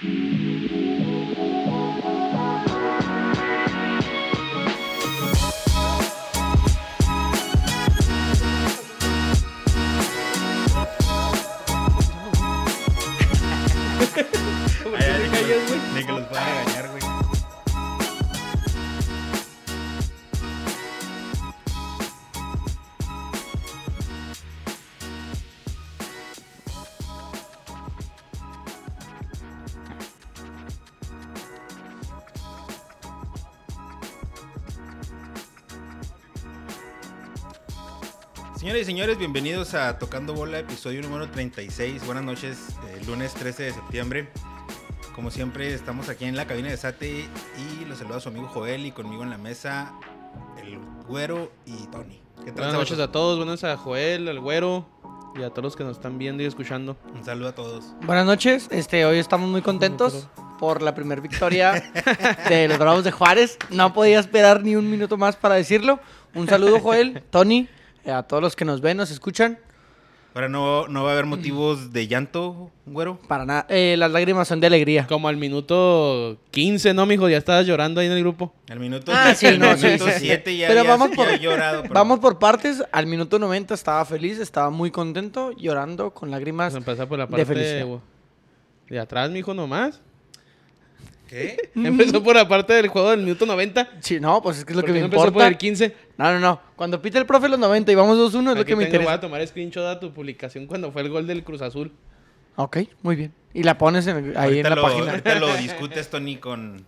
Ay, señores, bienvenidos a Tocando Bola, episodio número 36. Buenas noches, eh, lunes 13 de septiembre. Como siempre, estamos aquí en la cabina de Sate y los saluda su amigo Joel y conmigo en la mesa el Güero y Tony. ¿Qué tal? Buenas noches a todos, buenas a Joel, al güero y a todos los que nos están viendo y escuchando. Un saludo a todos. Buenas noches, este, hoy estamos muy contentos por la primera victoria de los Bravos de Juárez. No podía esperar ni un minuto más para decirlo. Un saludo, Joel, Tony, a todos los que nos ven, nos escuchan. Ahora no, no va a haber motivos de llanto, Güero. Para nada, eh, las lágrimas son de alegría. Como al minuto 15, ¿no, mijo? Ya estabas llorando ahí en el grupo. Al minuto, Ah, sí, al no, sí, minuto sí, sí. 7 ya, Pero ya- vamos por- he llorado. pero- Vamos por partes. Al minuto 90 estaba feliz, estaba muy contento, llorando con lágrimas. Vamos a empezar por la de parte felicidad. de, de atrás, mijo, nomás. ¿Qué? Empezó por la parte del juego del minuto 90. Sí, no, pues es que es lo ¿Por que me no empezó por importa. el 15? No, no, no. Cuando pita el profe los 90 y vamos 2-1 es lo Aquí que me tengo, Voy interesa. a tomar screenshot a tu publicación cuando fue el gol del Cruz Azul. Ok, muy bien. Y la pones en- ahí ahorita en la lo, página. ahorita lo discutes, Tony, con,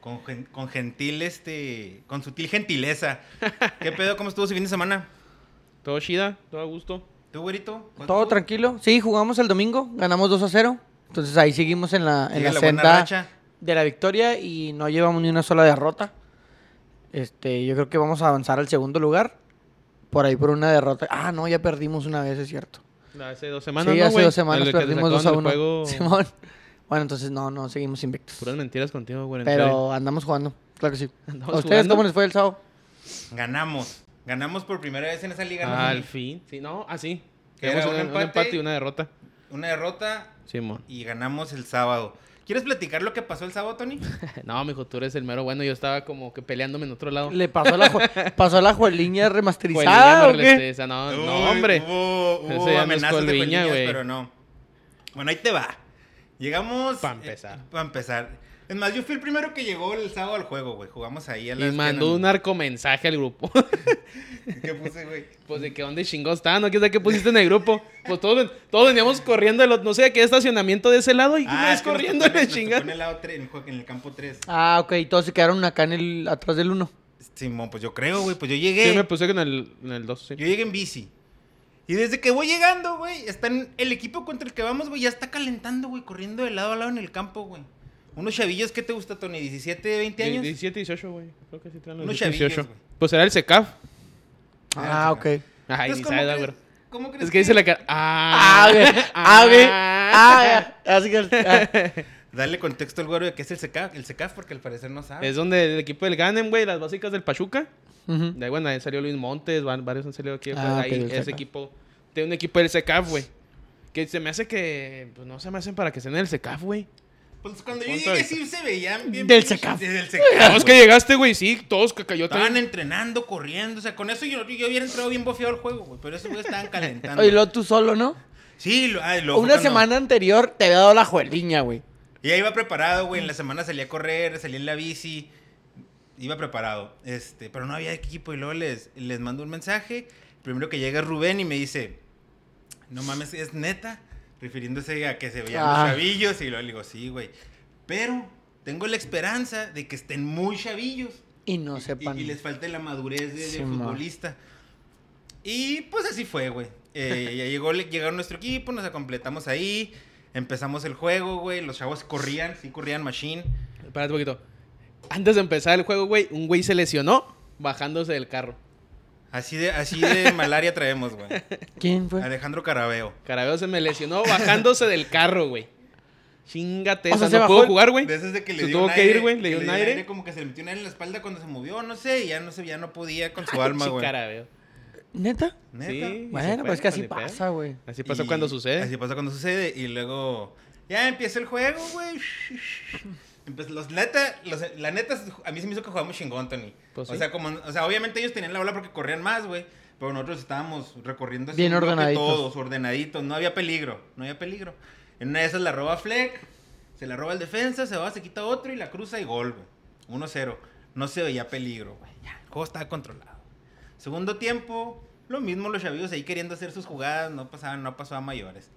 con, con gentil, este, con sutil gentileza. ¿Qué pedo? ¿Cómo estuvo su fin de semana? Todo chida, todo a gusto. ¿Tú, güerito? ¿Cuánto Todo estuvo? tranquilo. Sí, jugamos el domingo, ganamos 2 a 0. Entonces ahí seguimos en la, en la la buena senda racha. de la victoria y no llevamos ni una sola derrota. Este, yo creo que vamos a avanzar al segundo lugar. Por ahí por una derrota. Ah, no, ya perdimos una vez, es cierto. Hace dos semanas, sí, ¿no, hace dos semanas perdimos 2 a sacaban 1. del juego, Simón. Bueno, entonces no, no, seguimos invictos. Puras mentiras contigo, güey. Pero andamos jugando, claro que sí. Andamos ¿A ustedes jugando. cómo les fue el sábado? Ganamos. Ganamos por primera vez en esa liga. ¿no? Al fin. Sí, no, así. Quedamos un un, empate. empate y una derrota. Una derrota Simón. y ganamos el sábado. ¿Quieres platicar lo que pasó el sábado, Tony? No, mijo, tú eres el mero bueno. Yo estaba como que peleándome en otro lado. ¿Le pasó la, pasó la jueliña Jueliña remasterizada qué? restesa, No, hombre. Hubo, Ese hubo ya no amenazas de Jueliñas, güey. pero no. Bueno, ahí te va. Llegamos. Pa' empezar. Para empezar. Es más, yo fui el primero que llegó el sábado al juego, güey. Jugamos ahí a Y las. mandó un narcomensaje al grupo. ¿Qué puse, güey? pues de que dónde chingados estaba, ¿no? ¿Qué sé qué pusiste en el grupo? Pues todos, todos veníamos corriendo, de los- no sé a qué estacionamiento de ese lado y Ah, es que corriendo tocó en en el lado en campo 3. Ah, ok, todos se quedaron acá en el, atrás del uno. Simón, pues yo creo, güey. Pues yo llegué. Sí, me puse en el, en el 2, sí. Yo llegué en bici. Y desde que voy llegando, güey, están el equipo contra el que vamos, güey, ya está calentando, güey, corriendo de lado a lado en el campo, güey. Unos chavillos, ¿qué te gusta, Tony? ¿17, 20 años? 17, 18, güey. Creo que sí traen los Unos 18. chavillos, güey. Pues era el SECAF. Ah, ok. Ay, ni ¿cómo sabes, crees- güey. ¿Cómo crees Es que dice la cara. Ah, Ah, güey. Ah, güey. Ah, ya. Así que. ah. Dale contexto al güero de qué es el CECAF, el CECAF porque al parecer no sabe. Es donde el equipo del Ganem, güey, las básicas del Pachuca. De ahí, bueno, ahí salió Luis Montes, varios han salido aquí. Ah, pues, ahí, del ese CECAF. equipo. Tiene un equipo del SECAF, güey. Que se me hace que. Pues no se me hacen para que estén en el SECAF, güey. Pues cuando yo llegué sí se veían bien. Del CECAF. Del. Vamos que llegaste, güey, sí, todos que cayó Estaban entrenando, corriendo, o sea, con eso yo, yo hubiera entrado bien bofeado al juego, güey, pero esos güeyes estaban calentando. Oye, luego tú solo, ¿no? Sí, lo, ay, lo- Una cuando- semana anterior te había dado la jueliña, güey. Y ya iba preparado, güey. En la semana salía a correr, salía en la bici. Iba preparado. Este, pero no había equipo. Y luego les, les mando un mensaje. Primero que llega Rubén y me dice: No mames, es neta. Refiriéndose a que se veían Ah. los chavillos. Y luego le digo: Sí, güey. Pero tengo la esperanza de que estén muy chavillos. Y no sepan. Y, y les falte la madurez de, de Sí, ma. futbolista. Y pues así fue, güey. Eh, ya llegó, llegaron nuestro equipo, nos completamos ahí. Empezamos el juego, güey. Los chavos corrían, sí corrían machine. Espérate un poquito. Antes de empezar el juego, güey, un güey se lesionó bajándose del carro. Así de, así de malaria traemos, güey. ¿Quién fue? Alejandro Carabeo. Carabeo se me lesionó bajándose del carro, güey. Chingate, O sea, esa, se no bajó puedo el- jugar, güey. De esas de que le Se dio tuvo un que aire, ir, güey, le dio un aire. Como que se le metió un aire en la espalda cuando se movió, no sé. Y ya no sé, ya no podía con su alma, Sí, güey. Carabeo. ¿Neta? Neta. Sí. Bueno, pues que así pasa, güey. Así pasa Y- cuando sucede. Así pasa cuando sucede. Y luego Ya empieza el juego, güey. Empe- Los neta, los- la neta, a mí se me hizo que jugamos chingón, Tony. Pues o sí. sea, como, o sea, obviamente ellos tenían la bola porque corrían más, güey. Pero nosotros estábamos recorriendo así Bien ordenaditos. todos, ordenaditos. No había peligro, no había peligro. En una de esas la roba Fleck, se la roba el defensa, se va, se quita otro y la cruza y gol, güey. 1-0. No se veía peligro, güey. Ya, el juego estaba controlado. Segundo tiempo, lo mismo los chavillos ahí queriendo hacer sus jugadas, no pasaban, no pasó a mayores.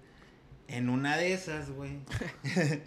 En una de esas, güey.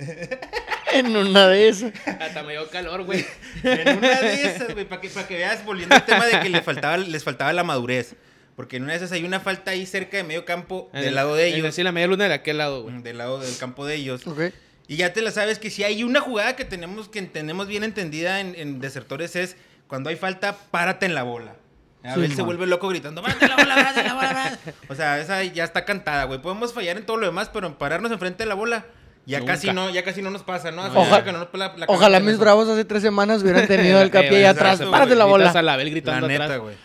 En una de esas. Hasta me dio calor, güey. En una de esas, güey, para que, para que veas, volviendo al tema de que le faltaba, les faltaba la madurez. Porque en una de esas hay una falta ahí cerca de medio campo, En del el- lado de ellos. Sí, la media luna de aquel lado, güey. Del lado del campo de ellos. Ok. Y ya te la sabes que si hay una jugada que tenemos, que tenemos bien entendida en, en desertores es cuando hay falta, párate en la bola. A Sí, ver, se man. vuelve loco gritando, en la bola, en la bola, párate". O sea, esa ya está cantada, güey. Podemos fallar en todo lo demás, pero en pararnos enfrente de la bola, ya Nunca. casi no, ya casi no nos pasa, ¿no? Ojalá- mucho que no nos pela la Ojalá cabeza en mis eso. bravos hace tres semanas hubieran tenido el capi ahí atrás. Párate la bola. a la Abel La neta, güey.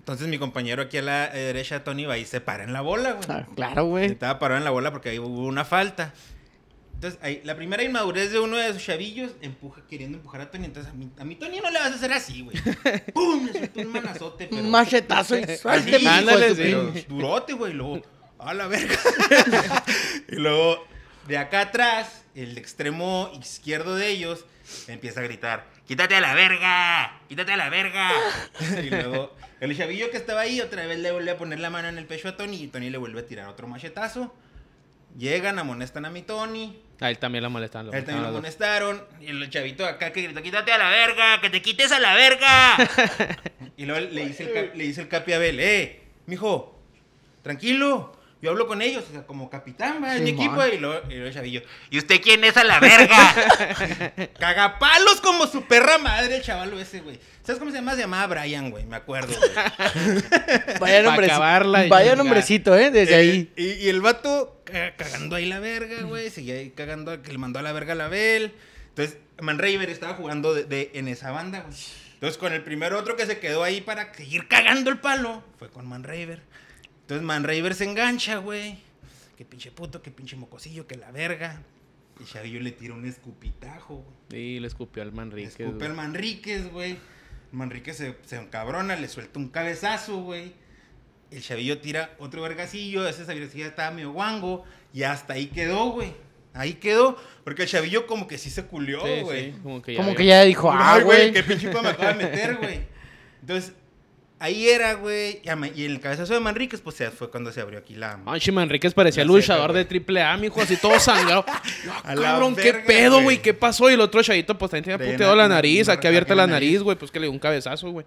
Entonces mi compañero aquí a la derecha, Tony, va y se para en la bola, güey. Ah, Claro, güey. Estaba parado en la bola porque ahí hubo una falta. Entonces, ahí, la primera inmadurez de uno de esos chavillos, empuja, queriendo empujar a Tony. Entonces, a mi, a mi Tony no le vas a hacer así, güey. ¡Pum! Le soltó un manazote, pero... Un machetazo y Así, suélteme, hijo de ándale, tu sí. pero pin- durote, güey. Luego, a la verga. y luego, de acá atrás, el extremo izquierdo de ellos empieza a gritar: ¡Quítate a la verga! ¡Quítate a la verga! y luego, el chavillo que estaba ahí otra vez le vuelve a poner la mano en el pecho a Tony y Tony le vuelve a tirar otro machetazo. Llegan, amonestan a mi Tony. A él también la molestaban. lo A él también lo amonestaron. Y el chavito acá que gritó, quítate a la verga, que te quites a la verga. y luego le dice el, le dice el capi a Abel, eh, mijo, tranquilo. Yo hablo con ellos, o sea, como capitán, va, es mi equipo. Y luego, y luego el chavillo, ¿y usted quién es a la verga? Cagapalos como su perra madre, el chavalo ese, güey. ¿Sabes cómo se llama? Se llamaba Brian, güey, me acuerdo, güey. Vaya nombrecito. Vaya nombrecito, ¿eh? Desde ahí. Eh, Y, y el vato ca- cagando ahí la verga, güey. Seguía ahí cagando, que le mandó a la verga a la Bel. Entonces, Manraver estaba jugando de, de- en esa banda, güey. Entonces, con el primer otro que se quedó ahí para seguir cagando el palo, fue con Manraver. Entonces, Manraver se engancha, güey. Qué pinche puto, qué pinche mocosillo, que la verga. Y Chavillo le tira un escupitajo, güey. Y le escupió al Le Manrique. escupe al Manríquez, güey. Manríquez se, se encabrona, le suelta un cabezazo, güey. El chavillo tira otro vergacillo, ese vergacillo estaba medio guango. Y hasta ahí quedó, güey. Ahí quedó. Porque el chavillo como que sí se culió, Sí, güey. sí, como que ya. Como que ya dijo, ah, güey. qué pinche hijo me acaba de meter, güey. Entonces, ahí era, güey. Y en el cabezazo de Manríquez, pues ya fue cuando se abrió aquí la... Ay, che, Manríquez parecía La luchador de triple A, mijo, así todo sangrado. Cabrón, qué verga, pedo, güey. qué pasó. Y el otro chavito, pues también tenía puteado la nariz, aquí abierta la nariz, güey, pues que le dio un cabezazo, güey.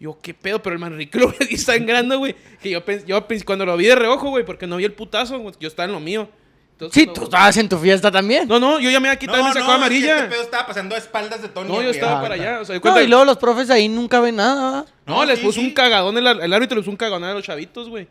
Yo, qué pedo, pero el Manrique lo vi sangrando, güey. Que yo yo cuando lo vi de reojo, güey, porque no vi el putazo, güey, yo estaba en lo mío. Entonces, Sí, cuando- tú estabas en tu fiesta también. No, no, yo ya me había quitado y me sacó es que amarilla. Este pedo estaba pasando a espaldas de Tony. No, yo estaba Ah, para allá. O sea, No, y luego los profes ahí nunca ven nada. No, No, les sí, puso sí. un cagadón, el, el árbitro les puso un cagadón a los chavitos, güey.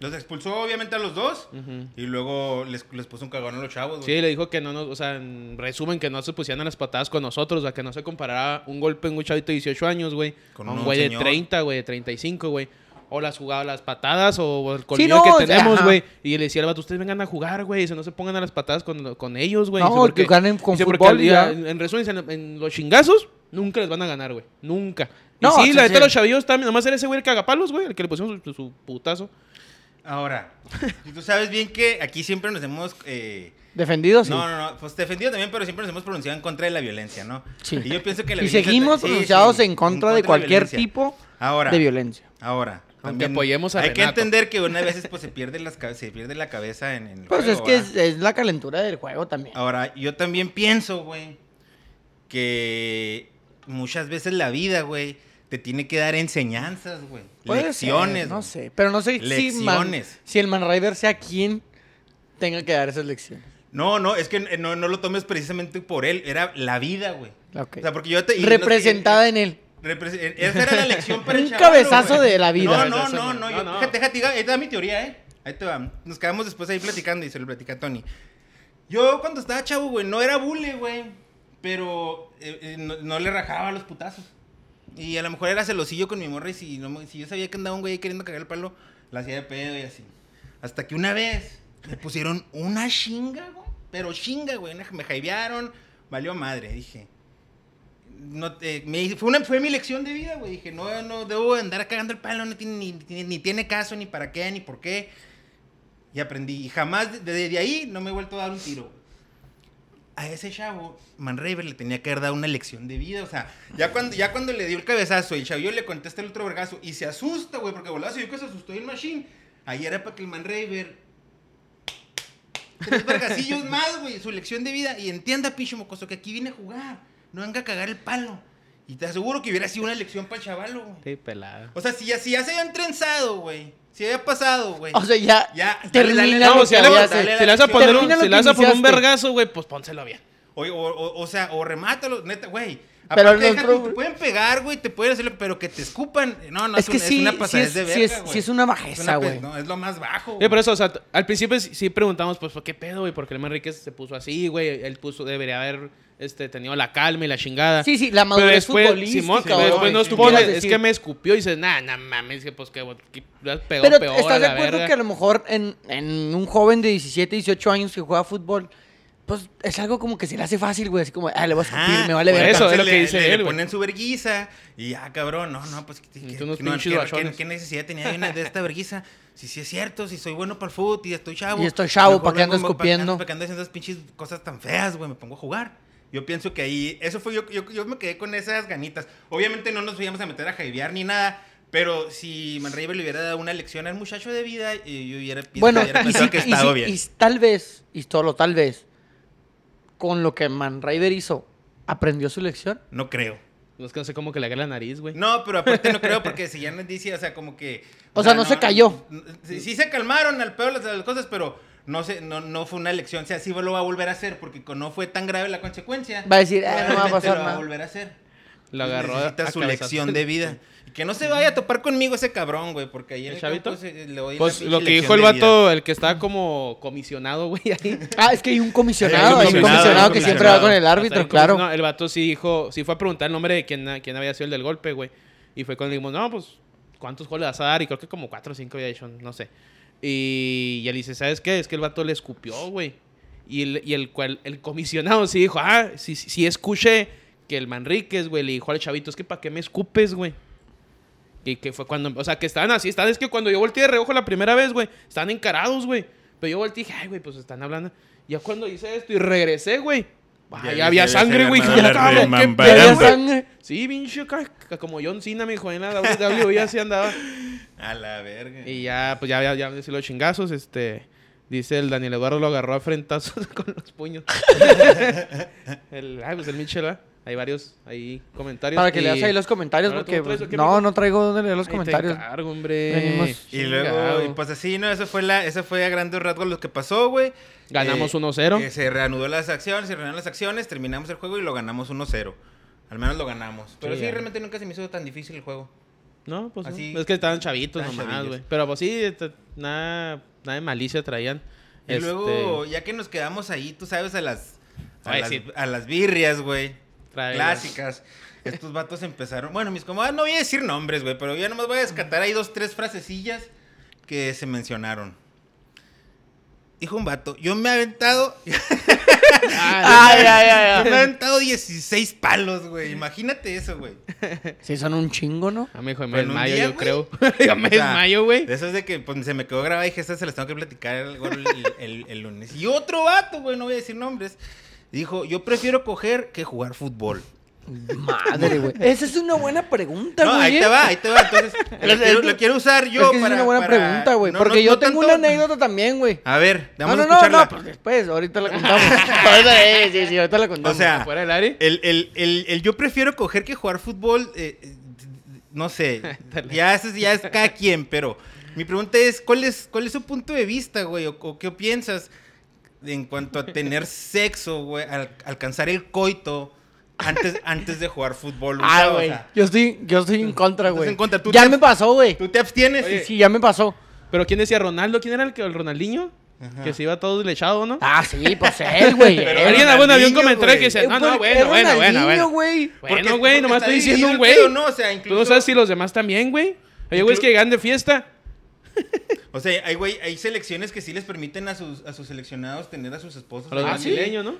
Los expulsó obviamente a los dos. Y luego les, les puso un cagón a los chavos, güey. Sí, le dijo que no nos, o sea, en resumen, que no se pusieran a las patadas con nosotros, o sea, que no se comparara un golpe en un chavito de 18 años, güey, Con a un un güey de señor. 30, güey, de 35, güey. O las jugadas, las patadas, o el colmillo no, que tenemos, güey. Y le decía al vato, ustedes vengan a jugar, güey, dice, no se pongan a las patadas con, con ellos, güey. No, Dice, porque- que ganen con dice, porque fútbol ya. en, en resumen, en, en los chingazos, nunca les van a ganar, güey. Nunca. Y No, sí, sea, la neta, sí. los chavillos también, nomás era ese güey el cagapalos, güey, el que le pusimos su, su putazo. Ahora, y tú sabes bien que aquí siempre nos hemos... eh, Defendido, sí. No, no, no, pues defendido también, pero siempre nos hemos pronunciado en contra de la violencia, ¿no? Sí. Y yo pienso que la y violencia- seguimos sí, pronunciados sí, en contra de cualquier violencia. tipo Ahora, de violencia. ahora. Aunque apoyemos a Hay que entender que una veces pues se pierde, las, se pierde la cabeza en, en el Pues juego, es que es, es la calentura del juego también. Ahora, yo también pienso, güey, que muchas veces la vida, güey, te tiene que dar enseñanzas, güey. Lecciones. ser, no sé. Pero no sé si, man, Lecciones. si el Manriver sea quien tenga que dar esas lecciones. No, no, es que eh, no, no lo tomes precisamente por él, era la vida, güey. Ok. O sea, porque yo te... y no- Representada en él. Eh, Esa era la lección para el Un chavalo, cabezazo güey. de la vida. No, no, no, no. No, yo- no. Déjate, déjate, ahí te va mi teoría, ¿eh? Ahí te va. Nos quedamos después ahí platicando y se lo platica a Tony. Yo cuando estaba chavo, güey, no era bule, güey. Pero eh, eh, no, no le rajaba los putazos. Y a lo mejor era celosillo con mi morra y si, no, me- si yo sabía que andaba un güey queriendo cagar el palo, la hacía de pedo y así. Hasta que una vez me pusieron una chinga, güey. pero chinga, güey. Me hypearon, valió madre, dije. No, te- me- fue, una, fue mi lección de vida, güey. Dije, no, no debo andar cagando el palo, no tiene, ni, ni- ni tiene caso, ni para qué, ni por qué. Y aprendí. Y jamás, desde de ahí, no me he vuelto a dar un tiro. A ese chavo, Manraver le tenía que haber dado una lección de vida. O sea, ya cuando, ya cuando le dio el cabezazo y el chavillo le contesta el otro vergazo y se asusta, güey, porque volaba, se vio que se asustó el machine. Ahí era para que el Manraver. Tres vergacillos más, güey, su lección de vida. Y entienda, pinche mocoso, que aquí viene a jugar. No venga a cagar el palo. Y te aseguro que hubiera sido una lección para el chavalo, güey. Sí, pelada. O sea, si ya, si ya se habían trenzado, güey. Si había pasado, güey. O sea, ya, Ya, dale, termina dale, lo no, si, le, le vas a- si hecho. dale, le vas a dale, poner un, si vas a poner un vergazo, güey, pues pónselo bien. O, o, o, o sea, o remátalo, neta, güey. Pero Aparte, deja tú, te pueden pegar, güey, te pueden hacer pero que te escupan. No, no, Es que un- sí, una sí pasada es, de sí verga, es, sí es una Es bajeza, güey. No, es lo más bajo. Sí, por eso, o sea, al principio sí, sí preguntamos, pues, ¿por qué pedo, güey? Porque el Manriquez se puso así, güey. Él puso, debería haber este, tenido la calma y la chingada. Sí, sí, la Pero madurez después, futbolística. Simón, pero después nos es decir. que me escupió y dices, nah, nah mames, que pues que, que pegó Pero peor a ¿estás de acuerdo verga. que a lo mejor en, en un joven de 17, 18 años que juega fútbol, pues es algo como que se le hace fácil, güey? Así como, ah, le voy a escupir, Ajá, me vale ver. eso es lo le- que dice le, él, le güey. ponen su verguiza y ya, cabrón, no, no, pues, ¿qué, qué- no, qué- qué- qué necesidad tenía de, una- de esta verguiza? Si sí es cierto, si soy bueno para el fútbol y estoy chavo. Y estoy chavo, mejor ¿pa' qué ando escupiendo? ¿Para qué ando haciendo esas pinches cosas tan feas, güey? Me pongo a jugar. Yo pienso que ahí, eso fue, yo, yo, yo me quedé con esas ganitas. Obviamente no nos íbamos a meter a jaibear ni nada, pero si Manriver le hubiera dado una lección al muchacho de vida, y yo hubiera, Bueno, hubiera pensado si- que estaba si- bien. y tal vez, y solo tal vez, con lo que Man Rider hizo, aprendió su lección. No creo. No es que no sé cómo que le haga la nariz, güey. No, pero aparte no creo porque si ya nos dice, o sea, como que... O sea, no se cayó. Sí, sí se calmaron al peor las, las cosas, pero no, se, no, no fue una elección. O sea, sí lo va a volver a hacer porque no fue tan grave la consecuencia. Va a decir, "Ah, no va a pasar lo va a nada". volver a hacer. Lo agarró Necesita a su lección de vida. Y que no se vaya a topar conmigo ese cabrón, güey, porque ahí en ¿El el chavito? se- le Pues la lo que dijo el vato, el que estaba como comisionado, güey, ahí. Ah, es que hay un Hay comisionado, un hay un comisionado, comisionado hay un que siempre va con el O sea, árbitro, el claro. el vato sí dijo, sí fue a preguntar el nombre de quién, quién había sido el del golpe, güey. Y fue cuando le dijimos, no, pues, ¿cuántos goles le vas a dar? Y creo que como cuatro o cinco había hecho, no sé. Y, y él dice, ¿sabes qué? Es que el vato le escupió, güey. Y el, y el, cual- el comisionado sí dijo, ah, sí, sí, sí escuché que el Manríquez, güey, le dijo al chavito, es que ¿para qué me escupes, güey? Y que fue cuando, o sea, que estaban así, estaban, es que cuando yo volteé de reojo la primera vez, güey, estaban encarados, güey. Pero yo volteé y dije, ay, güey, pues están hablando. Ya cuando hice esto y regresé, güey. Ah, vi- había sangre, güey. había sangre. Sí, pinche, como John Cena, me dijo, en la WWE así andaba. A la verga. Y ya, pues ya, ya, ya los chingazos, este... Dice el Daniel Eduardo lo agarró a frentazos con los puños. el, ay, pues el Michel, ¿verdad? Hay varios ahí comentarios. Para que y- leas ahí los comentarios, Ahora porque pues, no, no traigo donde leer los Ahí te comentarios. encargo, hombre. Venimos- Y luego, y pues así, ¿no? Eso fue, la, eso fue a grandes rasgos lo que pasó, güey. Ganamos Eh, 1-0. eh, se reanudó las acciones, se reanudaron las acciones, terminamos el juego y lo ganamos 1-0. Al menos lo ganamos. Pero Sí, realmente nunca se me hizo tan difícil el juego. No, pues no. Así- es que estaban chavitos Estaban nomás, güey. Pero pues sí, t- nada, nada de malicia traían. Y Este, luego, ya que nos quedamos ahí, tú sabes, a las, a, Ay, las, sí. a las birrias, güey. Trae- Clásicas. Estos vatos empezaron. Bueno, mis comadres, no voy a decir nombres, güey, pero ya nomás voy a descartar ahí dos, tres frasecillas que se mencionaron. Dijo un vato, yo me he aventado. Ay, ay, yo ay, me he aventado 16 palos, güey. Imagínate eso, güey. Sí, son un chingo, ¿no? A mí, hijo, me desmayo, día, yo güey. creo. yo me O sea, desmayo, güey. De eso es de que pues, se me quedó grabada y dije, se las tengo que platicar el, el, el- el lunes. Y otro vato, güey, no voy a decir nombres, dijo, yo prefiero coger que jugar fútbol. Madre, güey. Esa es una buena pregunta, No, güey. ahí ¿eh? te va, ahí te va. Entonces, lo, quiero, es- lo quiero usar yo es que para... es una buena para- pregunta, güey. no, porque no- yo no tengo tanto- una anécdota también, güey. A ver, No, vamos no, a no, escucharla. no, pues después, ahorita la contamos. ahorita, eh, sí, sí, ahorita la contamos. O sea, Fuera el, el, el, el yo prefiero coger que jugar fútbol, eh, eh, no sé, ya es, ya es cada quien, pero mi pregunta es, ¿cuál es, cuál es su punto de vista, güey? O, o qué piensas en cuanto a tener sexo, güey, al, alcanzar el coito antes, antes de jugar fútbol? Ah? O güey. sea, Yo estoy, yo estoy en contra, güey. en contra, tú Ya te- me pasó, güey. ¿Tú te abstienes? Oye, Sí, ya me pasó. Pero ¿quién decía Ronaldo? ¿Quién era el que el Ronaldinho? Ajá. Que se iba todo deslechado, ¿no? Ah, sí, pues él, güey. Alguien, ah, bueno, había un comentario que decía, no, no, bueno, bueno, bueno, bueno. güey. Porque- Bueno, güey, nomás estoy diciendo un güey. ¿no? O sea, Tú incluso... no sabes si los demás también, güey. Oye, güey, es que llegan de fiesta. O sea, hay, güey, hay selecciones que sí les permiten a sus, a sus seleccionados tener a sus esposos. A los brasileños, ¿no?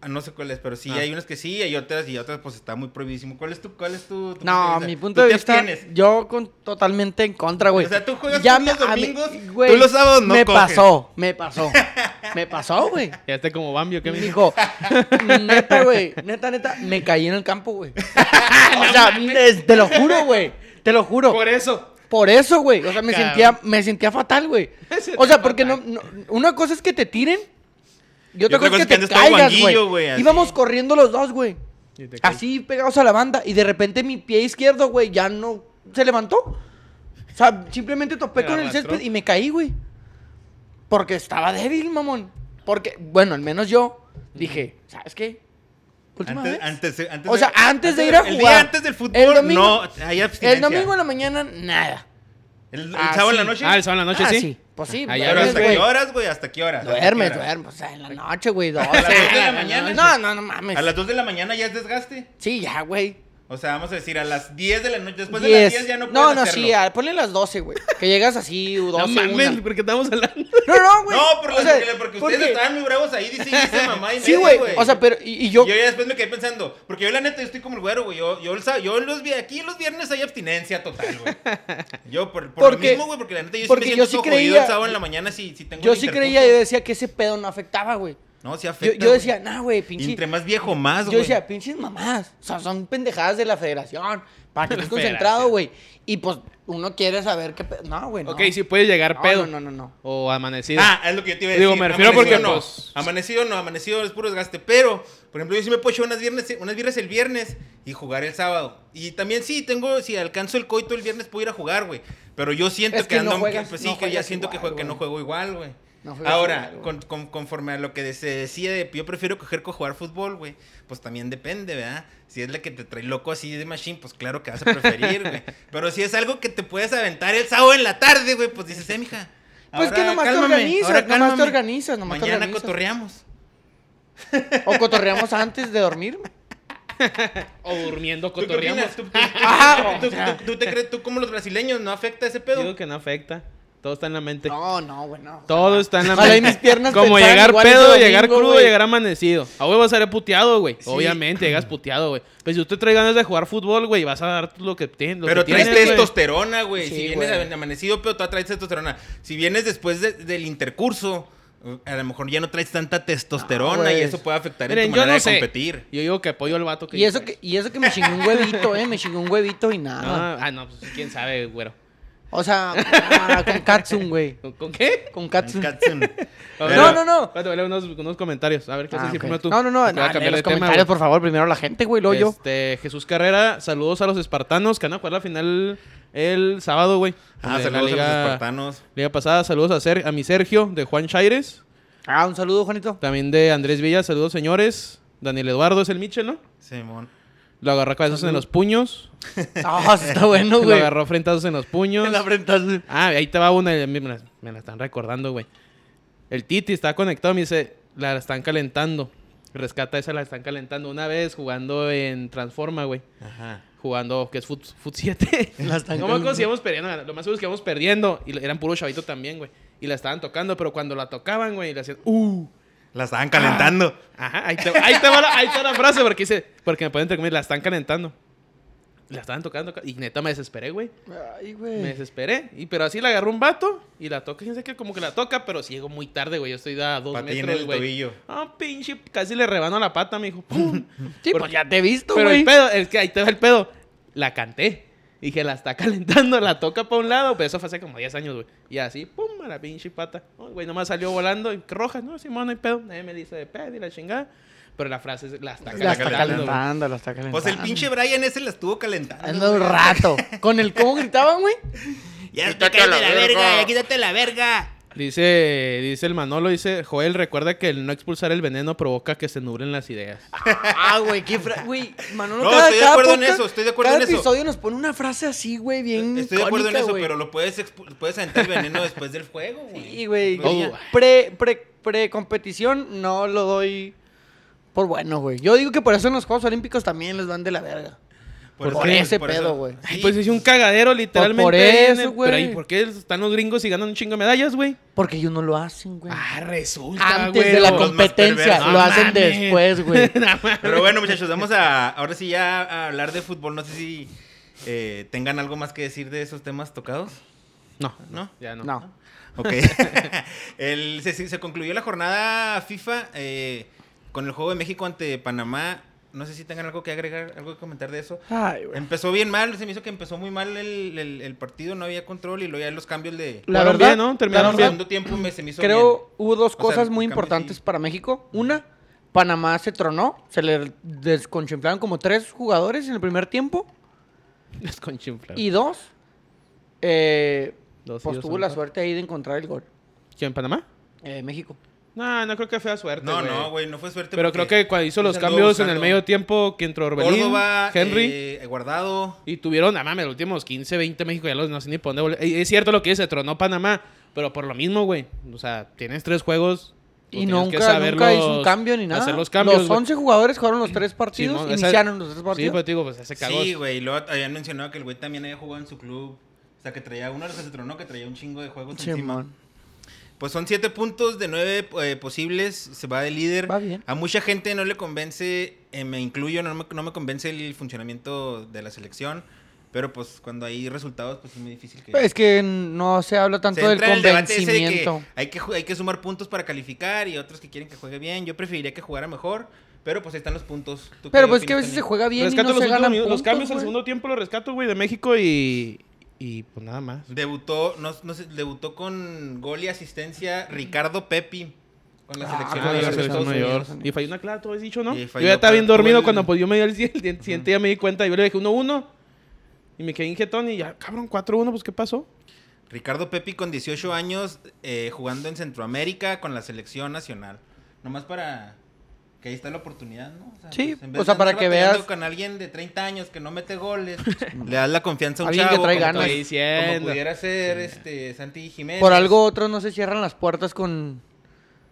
Ah, no sé cuáles, pero sí, Ah. hay unas que sí, hay otras y otras pues está muy prohibidísimo. ¿Cuál es tu, cuál es tu, tu No, de mi punto ¿Tú de vista, abstienes? yo con, totalmente en contra, güey. O sea, tú juegas Ya los mí- domingos, güey, tú los sábados no Me coges. pasó, me pasó. Me pasó, güey. Ya está como Bambi, ¿o qué me dijo? Neta, güey, neta, neta, me caí en el campo, güey. o sea, te lo juro, güey. Te lo juro. Por eso. Por eso, güey. O sea, me Cabrón. sentía, me sentía fatal, güey. O sea, porque no, una cosa es que te tiren y otra Y otra cosa es cosa que es te que caigas, güey. Íbamos corriendo los dos, güey. Así pegados a la banda y de repente mi pie izquierdo, güey, ya no se levantó. O sea, simplemente topé ¿Te con el césped y me caí, güey. Porque estaba débil, mamón. Porque, bueno, al menos yo dije, ¿sabes qué? Última Antes, vez. antes, antes o sea, de- antes de ir a El jugar. día antes del fútbol, El domingo- no, hay abstinencia. El domingo en la mañana, nada. ¿El, el Ah, sábado en la sí. noche? Ah, el sábado en la noche, Ah, sí. Pues sí, Ah, ya ¿Pero ves, hasta qué horas, güey? ¿Hasta qué horas? ¿Hasta qué Duermes, horas? duermes. O sea, en la noche, güey. las dos de la No, mañana. No, no, no mames. A las 2 de la mañana ya es desgaste. Sí, ya, güey. O sea, vamos a decir, a las 10 de la noche, después de las 10 Diez. ya no No, puedes no, hacerlo. sí, a- ponle las 12, güey. Que llegas así, 12, No mames, una. porque estamos hablando. No, no, güey. No, por O sea, porque, porque ustedes estaban muy bravos ahí, dice, dice mamá y Sí, media, güey. O sea, pero. Y, y Yo, yo. ya después me quedé pensando, porque yo la neta, yo estoy como el güero, güey. Yo, yo, el sá- yo los vi aquí los viernes hay abstinencia total, güey. Yo por, por lo mismo, güey, porque la neta yo sí porque me yo siento sí todo jodido creía- el sábado en la mañana si, si tengo Yo el sí creía, yo decía que ese pedo no afectaba, güey. No, sí Yo, afecta, yo güey. decía, nah, güey, pinche. entre más viejo, más, Yo güey. decía, pinches mamás. O sea, son pendejadas de la federación. Para que estés concentrado, güey. Y pues uno quiere saber qué pedo. No, güey. No. Ok, sí puede llegar No, pedo. No, no, no. no. O amanecido. Ah, es lo que yo te iba a Digo, decir. me refiero Amanecido porque, no. pues- Amanecido no, amanecido es puro desgaste. Pero, por ejemplo, yo sí me puedo echar unas viernes, unas viernes el viernes y jugar el sábado. Y también sí, tengo, si alcanzo el coito el viernes puedo ir a jugar, güey. Pero yo siento Es que, que no ando, juegas- pues sí, que ya siento que, igual, jue- que no juego igual, güey. No Ahora, con- con- conforme a lo que se decía de yo prefiero coger con jugar fútbol, güey, pues también depende, ¿verdad? Si es la que te trae loco así de machine, pues claro que vas a preferir, güey. Pero si es algo que te puedes aventar el sábado en la tarde, güey, pues dices, eh, mija. Pues que ahora nomás te cálmame, organizas, ahora nomás te cálmame. organizas, nomás te Mañana organizas. cotorreamos. O cotorreamos antes de dormir. O durmiendo, ¿Tú qué cotorreamos. opinas? ¿Tú, tú- Ah, tú- o sea. tú- tú te crees, tú como los brasileños, no afecta ese pedo? Digo que no afecta. Todo está en la mente. No, no, güey, no. Todo está en la mente. mis piernas Como llegar pedo, domingo, llegar crudo, llegar amanecido. A huevo vas a ser puteado, güey. Sí. Obviamente, llegas puteado, güey. Pues si usted trae ganas de jugar fútbol, güey, vas a dar lo que tienes. lo Pero que traes testosterona, güey. Sí, si vienes amanecido, pero tú traes testosterona. Si vienes después de- del intercurso, a lo mejor ya no traes tanta testosterona No, y eso puede afectar Miren, en tu manera no de sé. competir. Yo digo que apoyo al vato que Y eso que, y eso que me chingó un huevito, eh. Me chingó un huevito y nada. Ah, ah, no, pues quién sabe, güero. O sea, ah, con Katsun, güey. ¿Con, con qué? Con Katsun. Katsun. A ver, No, no, no. Espérate, voy a leer unos, unos comentarios. A ver qué Ah, haces decir ok. primero tú. No, no, no. Porque voy a no, cambiar los tema, comentarios, por favor. Primero la gente, güey, luego yo. Este, Jesús Carrera, saludos a los espartanos que van a jugar la final el sábado, güey. Ah, De saludos la a los liga, espartanos. liga pasada, saludos a, Ser- a mi Sergio de Juan Chaires. Ah, un saludo, Juanito. También de Andrés Villa, saludos señores. Daniel Eduardo es el Michel, ¿no? Simón. Lo agarró cabezazos en los puños. Ah, está bueno, Lo güey. agarró a frentazos en los puños. En la frente. Ah, ahí te va una. Me la, me la están recordando, güey. El Titi está conectado. Me dice, la están calentando. Rescata esa, la están calentando. Una vez jugando en Transforma, güey. Ajá. Jugando, que es Foot, Foot 7. La están no me íbamos perdiendo. Lo más seguro es que íbamos perdiendo. Y eran puro chavito también, güey. Y la estaban tocando, pero cuando la tocaban, güey, le hacían, uh. La estaban calentando. Ajá, ahí te, ahí te va, la, ahí te va la frase porque dice, porque me pueden entre la están calentando. La estaban tocando y neta me desesperé, güey. Ay, Me güey. desesperé. Y pero así la agarró un vato y la toca. Sabe qué, como que la toca, pero si llegó muy tarde, güey. Yo estoy a dos en metros, el güey. tobillo. Ah, pinche, casi le rebano la pata, me dijo. ¡Pum! Sí, pues ya te he visto, pero güey. el pedo, es que ahí te va el pedo. La canté. Dije, la está calentando, la toca para un lado, pero eso fue hace como 10 años, güey. Y así, pum, a la pinche pata. Ay, güey, nomás salió volando y roja, no, Simón, no hay pedo. Nadie me dice de pedo y la chingada. Pero la frase es, la está La está calentando. calentando, la está calentando. Pues el pinche Brian ese la estuvo calentando. Ando un rato. Con el cómo gritaban, güey. Ya Quítate quítate la la verga. verga, ya quítate la verga. Dice, dice el Manolo, dice, Joel, recuerda que el no expulsar el veneno provoca que se nublen las ideas. Ah, güey, qué frase. Güey, Manolo, No, cada, estoy de cada acuerdo en eso, estoy de acuerdo cada en eso. episodio nos pone una frase así, güey, bien. Estoy de acuerdo en eso, pero lo puedes, puedes aventar el veneno después del fuego, güey. Sí, güey. Oh. Pre, pre, pre competición no lo doy por bueno, güey. Yo digo que por eso en los Juegos Olímpicos también les van de la verga. Por, eso- ese por eso- pedo, güey. Sí, Pues es un cagadero, literalmente. por en eso, güey. Pero ¿y por qué están los gringos y ganan un chingo de medallas, güey? Porque ellos no lo hacen, güey. Ah, resulta, Antes de la competencia, lo hacen mames. después, güey. Pero bueno, muchachos, vamos a ahora sí ya a hablar de fútbol. No sé si eh, tengan algo más que decir de esos temas tocados. No, ¿No? ya no. No. Ok. El- se, se concluyó la jornada FIFA eh, con el juego de México ante Panamá. No sé si tengan algo que agregar, algo que comentar de eso. Ay, güey. Empezó bien mal, se me hizo que empezó muy mal el, el- el partido, no había control y luego ya los cambios de... La verdad, bien, ¿no? Terminaron el segundo tiempo me, se me hizo Creo bien. hubo dos O sea, cosas muy importantes sí. para México. Una, Panamá se tronó, se le desconchinflaron como tres jugadores en el primer tiempo. Es con chinflar. Y dos, eh, Dos pues tuvo la suerte ahí de encontrar el gol. ¿Quién, Panamá? Eh, México. No, no creo que fue suerte, No, no, güey, no fue suerte. Pero creo que cuando hizo los cambios en el medio tiempo, que entró Orbelín, Córdoba, Henry... eh, Guardado. Y tuvieron, ah, mames, los últimos 15, 20 México ya los no sé ni por dónde. Eh, Es cierto lo que dice, tronó Panamá, pero por lo mismo, güey. O sea, tienes tres juegos. Y nunca, hizo un cambio ni nada. Hacer los cambios. los güey. 11 jugadores jugaron los tres partidos, esa- iniciaron los tres Sí, partidos. pues digo, pues ese cagó. Sí, güey, y luego habían mencionado que el güey también había jugado en su club. O sea, que traía uno de los que se tronó, que traía un chingo de juegos encima. Simón. Pues son siete puntos de nueve eh, posibles. Se va de líder. Va bien. A mucha gente no le convence, eh, me incluyo, no me, no me convence el funcionamiento de la selección. Pero pues cuando hay resultados, pues es muy difícil que... Es que no se habla tanto se del de que convencimiento. hay que, hay que sumar puntos para calificar y otros que quieren que juegue bien. Yo preferiría que jugara mejor, pero pues ahí están los puntos. ¿Tú Pero pues que a veces se juega bien Rescato y no los, se ganan minutos, los puntos, cambios al segundo tiempo los rescato, güey, de México y. Y pues nada más. Debutó, no, no sé, debutó con gol y asistencia Ricardo Pepi con la Ah, selección con la mayor de selección Estados mayor. Unidos. Y falló una clara, tú has dicho, ¿no? Yo ya estaba bien dormido el- cuando pues, yo me di el siguiente ya me di cuenta. Yo le dije 1-1. Y me quedé injetón y ya, cabrón, 4-1, pues ¿qué pasó? Ricardo Pepi con 18 años eh, jugando en Centroamérica con la selección nacional. Nomás para que ahí está la oportunidad, ¿no? Sí, en vez o sea, de para que veas- con alguien de 30 años que no mete goles, le das la confianza a un Alguien que chavo trae como, ganas. como pudiera ser este Santi Jiménez. Por algo otros no se cierran las puertas con,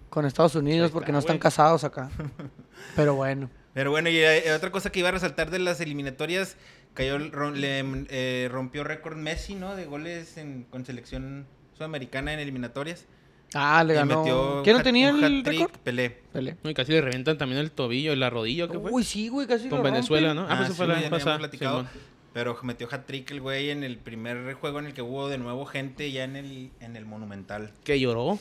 con Estados Unidos porque no están casados acá. Pero bueno. Pero bueno, y eh, otra cosa que iba a resaltar de las eliminatorias, cayó, le eh, rompió récord Messi, ¿no? De goles en- con selección sudamericana en eliminatorias. Ah, le Y ganó. metió ¿Quién no tenía el récord? Pelé. Pelé. No, y casi le revientan también el tobillo y la rodilla, ¿qué fue? Uy, sí, güey, casi Con lo Venezuela, rompen. ¿no? Ah, pues eso sí, fue la pasada. platicado. Pero metió hat-trick el güey en el primer juego en el que hubo de nuevo gente ya en el, en el Monumental. Que lloró.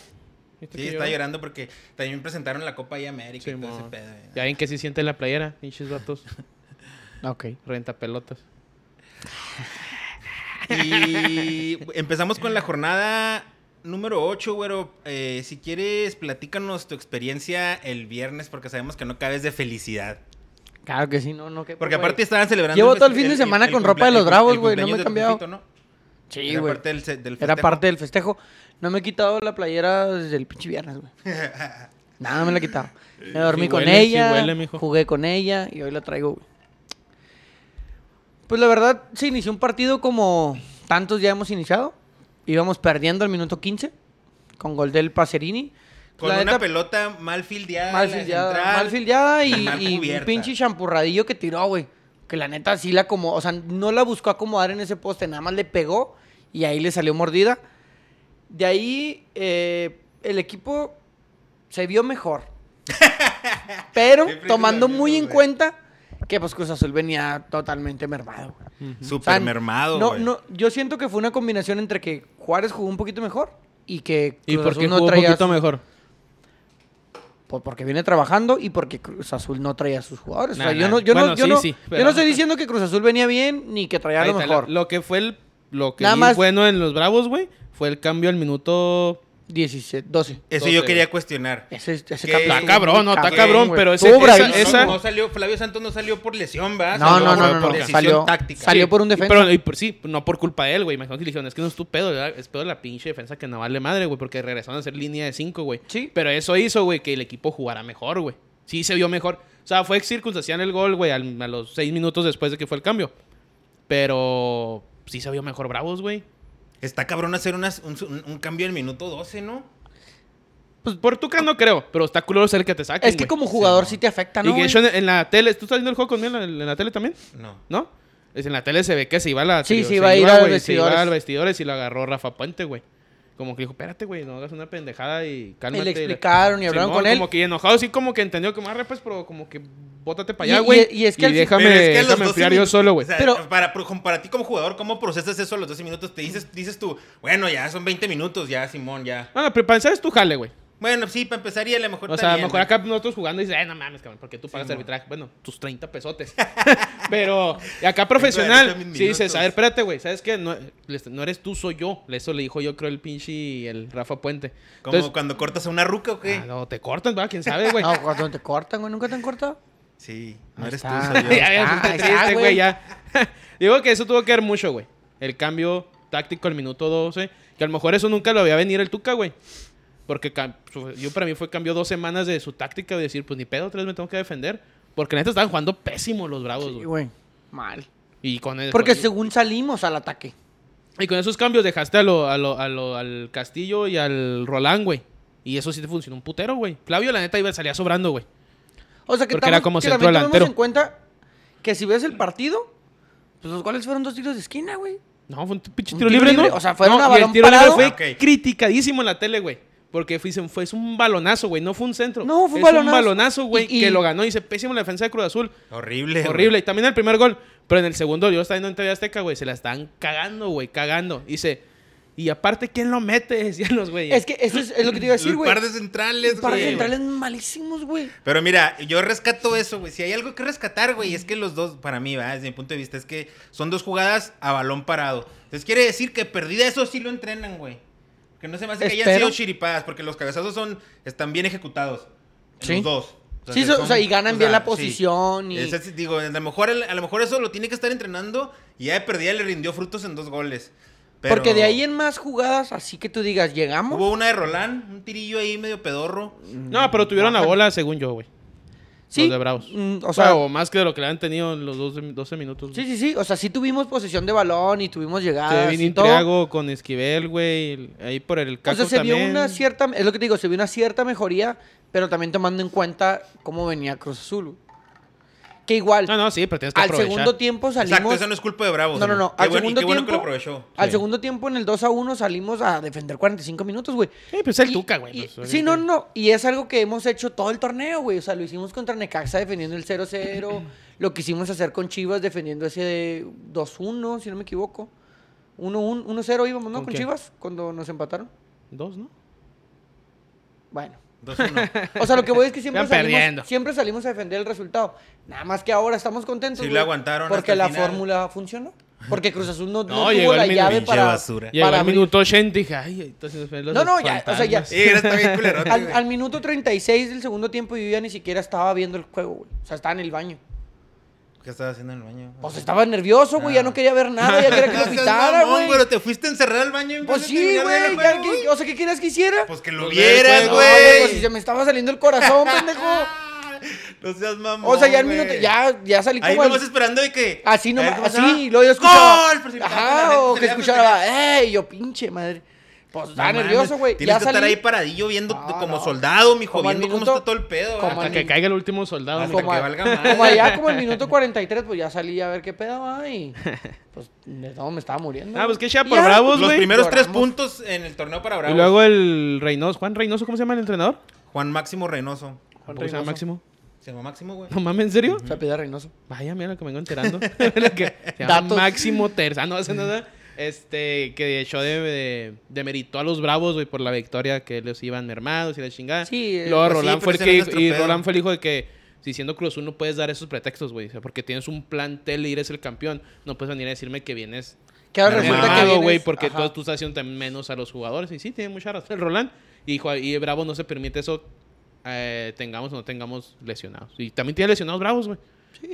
¿Viste Sí, que está lloró? llorando porque también presentaron la Copa ahí América y todo ese pedo. Ya ven que sí siente la playera, pinches vatos. Ok. Renta pelotas. Y empezamos con la jornada número 8, güero. Eh, si quieres, platícanos tu experiencia el viernes porque sabemos que no cabes de felicidad. Claro que sí, no, no. que Porque aparte estaban celebrando... Llevo el todo el fin de semana con ropa de los Bravos, güey, no me he cambiado. Sí, Era güey. parte del, del Era festejo. parte del festejo. No me he quitado la playera desde el pinche viernes, güey. Nada, no me la he quitado. Me dormí Sí con huele, sí ella, huele, mijo. jugué con ella y hoy la traigo, güey. Pues la verdad, se inició un partido como tantos ya hemos iniciado. Íbamos perdiendo al minuto 15 con gol del Pacerini. Con La una neta, pelota mal fildeada. mal fildeada, central, mal fildeada y, mal y un pinche champurradillo que tiró, güey. Que la neta sí la como, o sea, no la buscó acomodar en ese poste, nada más le pegó y ahí le salió mordida. De ahí eh, el equipo se vio mejor. Pero tomando muy en cuenta que pues Cruz Azul venía totalmente mermado. güey. O Súper sea, mermado, no, no, yo siento que fue una combinación entre que Juárez jugó un poquito mejor y que ¿Y Cruz por Azul no jugó un traía poquito su- mejor? pues porque viene trabajando y porque Cruz Azul no traía a sus jugadores. o sea, Nah, yo no, yo no, yo sí, no, sí, yo pero- no estoy diciendo que Cruz Azul venía bien ni que traía Ahí lo está, mejor. Lo, lo que fue el. Lo que Nada más- bueno en los Bravos, güey, fue el cambio al minuto. 17, 12. Eso yo quería cuestionar. Ese, ese Está cabrón, no, está cabrón, pero ese- esa- esa- No salió, Flavio Santos no salió por lesión, ¿va? No, Salió no, por- no, no, por no, decisión salió- táctica. salió por un Y- defensa. Pero, y por- sí, no por culpa de él, güey. Imagino que le dijeron, es que no es tu pedo, ¿verdad? es pedo de la pinche defensa que no vale madre, güey, porque regresaron a ser línea de 5, güey. Sí. Pero eso hizo, güey, que el equipo jugara mejor, güey. Sí se vio mejor. O sea, fue circunstancial el gol, güey, a los seis minutos después de que fue el cambio. Pero sí se vio mejor Bravos, güey. Está cabrón hacer unas- un, un- un cambio en el minuto 12, ¿no? Pues por Tuca no creo, pero está culero ser el que te saquen, Es que güey. como jugador Sí, sí te afecta, Y ¿no? que de güey? hecho en, en la tele, ¿tú estás viendo el juego conmigo en la, en la tele también? No. ¿No? Es en la tele se ve que se iba a la. Sí, se se iba a ir a los güey, Se iba al vestidores y lo agarró Rafa Puente, güey. Como que dijo, espérate, güey, no hagas una pendejada y cálmate. Y le explicaron y hablaron Simón, con él. Como que enojado, sí, como que entendió que más pues, pero como que bótate para Y- allá, y- güey. y es que al- déjame, Pero es que déjame 12 enfriar yo solo, güey. o sea, Pero- para, para, para ti como jugador, ¿cómo procesas eso a los 12 minutos? Te dices, dices tú, bueno, ya son 20 minutos, ya, Simón, ya. Bueno, pero para empezar es tu jale, güey. Bueno, sí, para empezar y a lo mejor O sea, a lo mejor ¿no? acá nosotros jugando y dices, ay, no mames, cabrón, porque tú pagas mo. arbitraje. Bueno, tus 30 pesotes. Pero y acá profesional, sí dices, a ver, espérate, güey, ¿sabes qué? No, no eres tú, soy yo. Eso le dijo yo, creo, el pinche y el Rafa Puente. Como Entonces, cuando cortas a una ruca o qué. ah, no, te cortan, ¿va? ¿Quién sabe, güey? No, cuando te cortan, güey. ¿Nunca te han cortado? Sí, no eres tú, está. soy yo. ya, ya, triste, güey, ya. Digo que eso tuvo que ver mucho, güey. El cambio táctico al minuto 12. Que a lo mejor eso nunca lo veía venir el Tuca, güey. Porque yo para mí fue cambió dos semanas de su táctica de decir, pues ni pedo, tres me tengo que defender. Porque neta estaban jugando pésimo los bravos, Sí, güey. güey. Mal. y con el- Porque con- según salimos al ataque. y con esos cambios dejaste a lo, a lo- a lo- al Castillo y al Roland, güey. Y eso sí te funcionó un putero, güey. Flavio, la neta, iba salía sobrando, güey. O sea que, Porque era como que centro delantero. en cuenta que si ves el partido, pues los goles fueron dos tiros de esquina, güey. No, fue un pinche tiro, tiro libre, libre, ¿no? o sea, fueron no, a y el balón tiro libre parado. fue Ah, ok. criticadísimo en la tele, güey. Porque fue, fue un balonazo, güey. No fue un centro. No, fue un Es balonazo. un balonazo, güey, Y- y- que lo ganó. Y se pésimo la defensa de Cruz Azul. Horrible. Horrible. Y también el primer gol. Pero en el segundo, yo estaba viendo en TV Azteca, güey. Se la están cagando, güey. Cagando. Y se... Y aparte, ¿quién lo mete? Decían los güeyes. Es que eso es, es lo que te iba a decir, Un güey. par de centrales, Un par de güey. centrales malísimos, güey. Pero mira, yo rescato eso, güey. Si hay algo que rescatar, güey, es que los dos, para mí, ¿va? desde mi punto de vista, es que son dos jugadas a balón parado. Entonces quiere decir que perdida eso sí lo entrenan, güey. Que no se me hace que hayan sido chiripadas, porque los cabezazos son, están bien ejecutados. en Sí. Los dos. O Sí, o sea, y ganan bien la sí. posición y- digo, a lo, mejor, a lo mejor eso lo tiene que estar entrenando y ya de perdida le rindió frutos en dos goles. Pero Porque de ahí en más jugadas, así que tú digas, llegamos. Hubo una de Roland, un tirillo ahí medio pedorro. No, pero tuvieron la bola, según yo, güey. Sí. Los de Bravos. mm, O o sea, o más que de lo que le han tenido en los 12, 12 minutos. sí, sí, sí. O sea, sí tuvimos posesión de balón y tuvimos Se llegadas vino y todo. Intriago con Esquivel, güey. Ahí por el O caso sea, se también. vio una cierta, es lo que te digo, se vio una cierta mejoría, pero también tomando en cuenta cómo venía Cruz Azul. Que igual, No, no, sí, pero tienes que al aprovechar. segundo tiempo salimos... Exacto, eso no es culpa de Bravos. No, no, no. Qué Al bueno, y segundo qué bueno que lo tiempo, aprovechó. al Sí. segundo tiempo en el 2 a 1 salimos a defender 45 minutos, güey. Sí, pues el Y- Tuca, güey. y- pues, sí, no, no. Y es algo que hemos hecho todo el torneo, güey. O sea, lo hicimos contra Necaxa defendiendo el 0-0. lo quisimos hacer con Chivas defendiendo ese de 2-1, si no me equivoco. 1-1 1-0 íbamos, ¿no? ¿Con Con? Chivas, cuando nos empataron. Dos, ¿no? Bueno. 2-1. O sea, lo que voy es que siempre salimos, siempre salimos a defender el resultado. Nada más que ahora estamos contentos. Sí, güey, lo aguantaron Porque hasta el la final. fórmula funcionó. Porque Cruz Azul no, no No, tuvo llegó la el llave pinche para. basura. Llegó para al abrir. minuto 80 y dije, ay, entonces los No, no, ya, o sea, ya. Sí, está bien culerote, Al, güey. al minuto 36 del segundo tiempo yo ya ni siquiera estaba viendo el juego, güey. O sea, estaba en el baño. ¿Qué estabas haciendo en el baño? Pues estaba nervioso, güey. Ya no quería ver nada. Ya quería que lo mamón, güey. Pero te fuiste a encerrar al baño en Pues sí, güey. O sea, ¿qué querías que hiciera? Pues que lo Pues vieras, juego. No, güey, pues si güey. se me estaba saliendo el corazón, pendejo. No seas mamón. O sea, ya el güey. minuto, ya, ya salí Ahí como. al- nomás esperando de que. Así nomás, se así, luego yo escuchaba. ¡Gol! Ajá, o que escuchaba, ¡ey! Yo, pinche madre. Pues No mames, nervioso, güey. Tienes Ya que estar ahí paradillo viendo No, como no. soldado, mijo, Como viendo cómo está todo el pedo. como Hasta que caiga el último soldado. Hasta como, que a- valga madre. como allá, como el minuto 43, pues ya salí a ver qué pedo va y. Pues no, me estaba muriendo. Ah, pues qué Y ya. Bravos, Los güey. primeros tres puntos en el torneo para Y Bravos. luego el Reynoso. Juan Reynoso, ¿cómo se llama el entrenador? Juan Máximo Reynoso. Juan ¿Cómo se llama Reynoso. Máximo? Se llama Máximo, güey. No mames, ¿en serio? Se apellida Reynoso. Vaya, mira lo que me vengo enterando. Se llama Datos. Máximo Terza. Ah, no hace nada. Este, que de hecho de, de, demeritó a los Bravos, güey, por la victoria que ellos iban mermados y la chingada. Sí, eh, Luego pues sí, Roland pero fue el que y. Roland fue el hijo de que si siendo Cruz Azul no puedes dar esos pretextos, güey. O sea, porque tienes un plantel y eres el campeón. No puedes venir a decirme que vienes Que ahora resulta que vienes- güey, porque ajá. tú, tú estás haciendo menos a los jugadores. Y sí, tiene mucha razón el Roland. Y, y Bravo no se permite eso, eh, tengamos o no tengamos lesionados. Y también tiene lesionados Bravos, güey.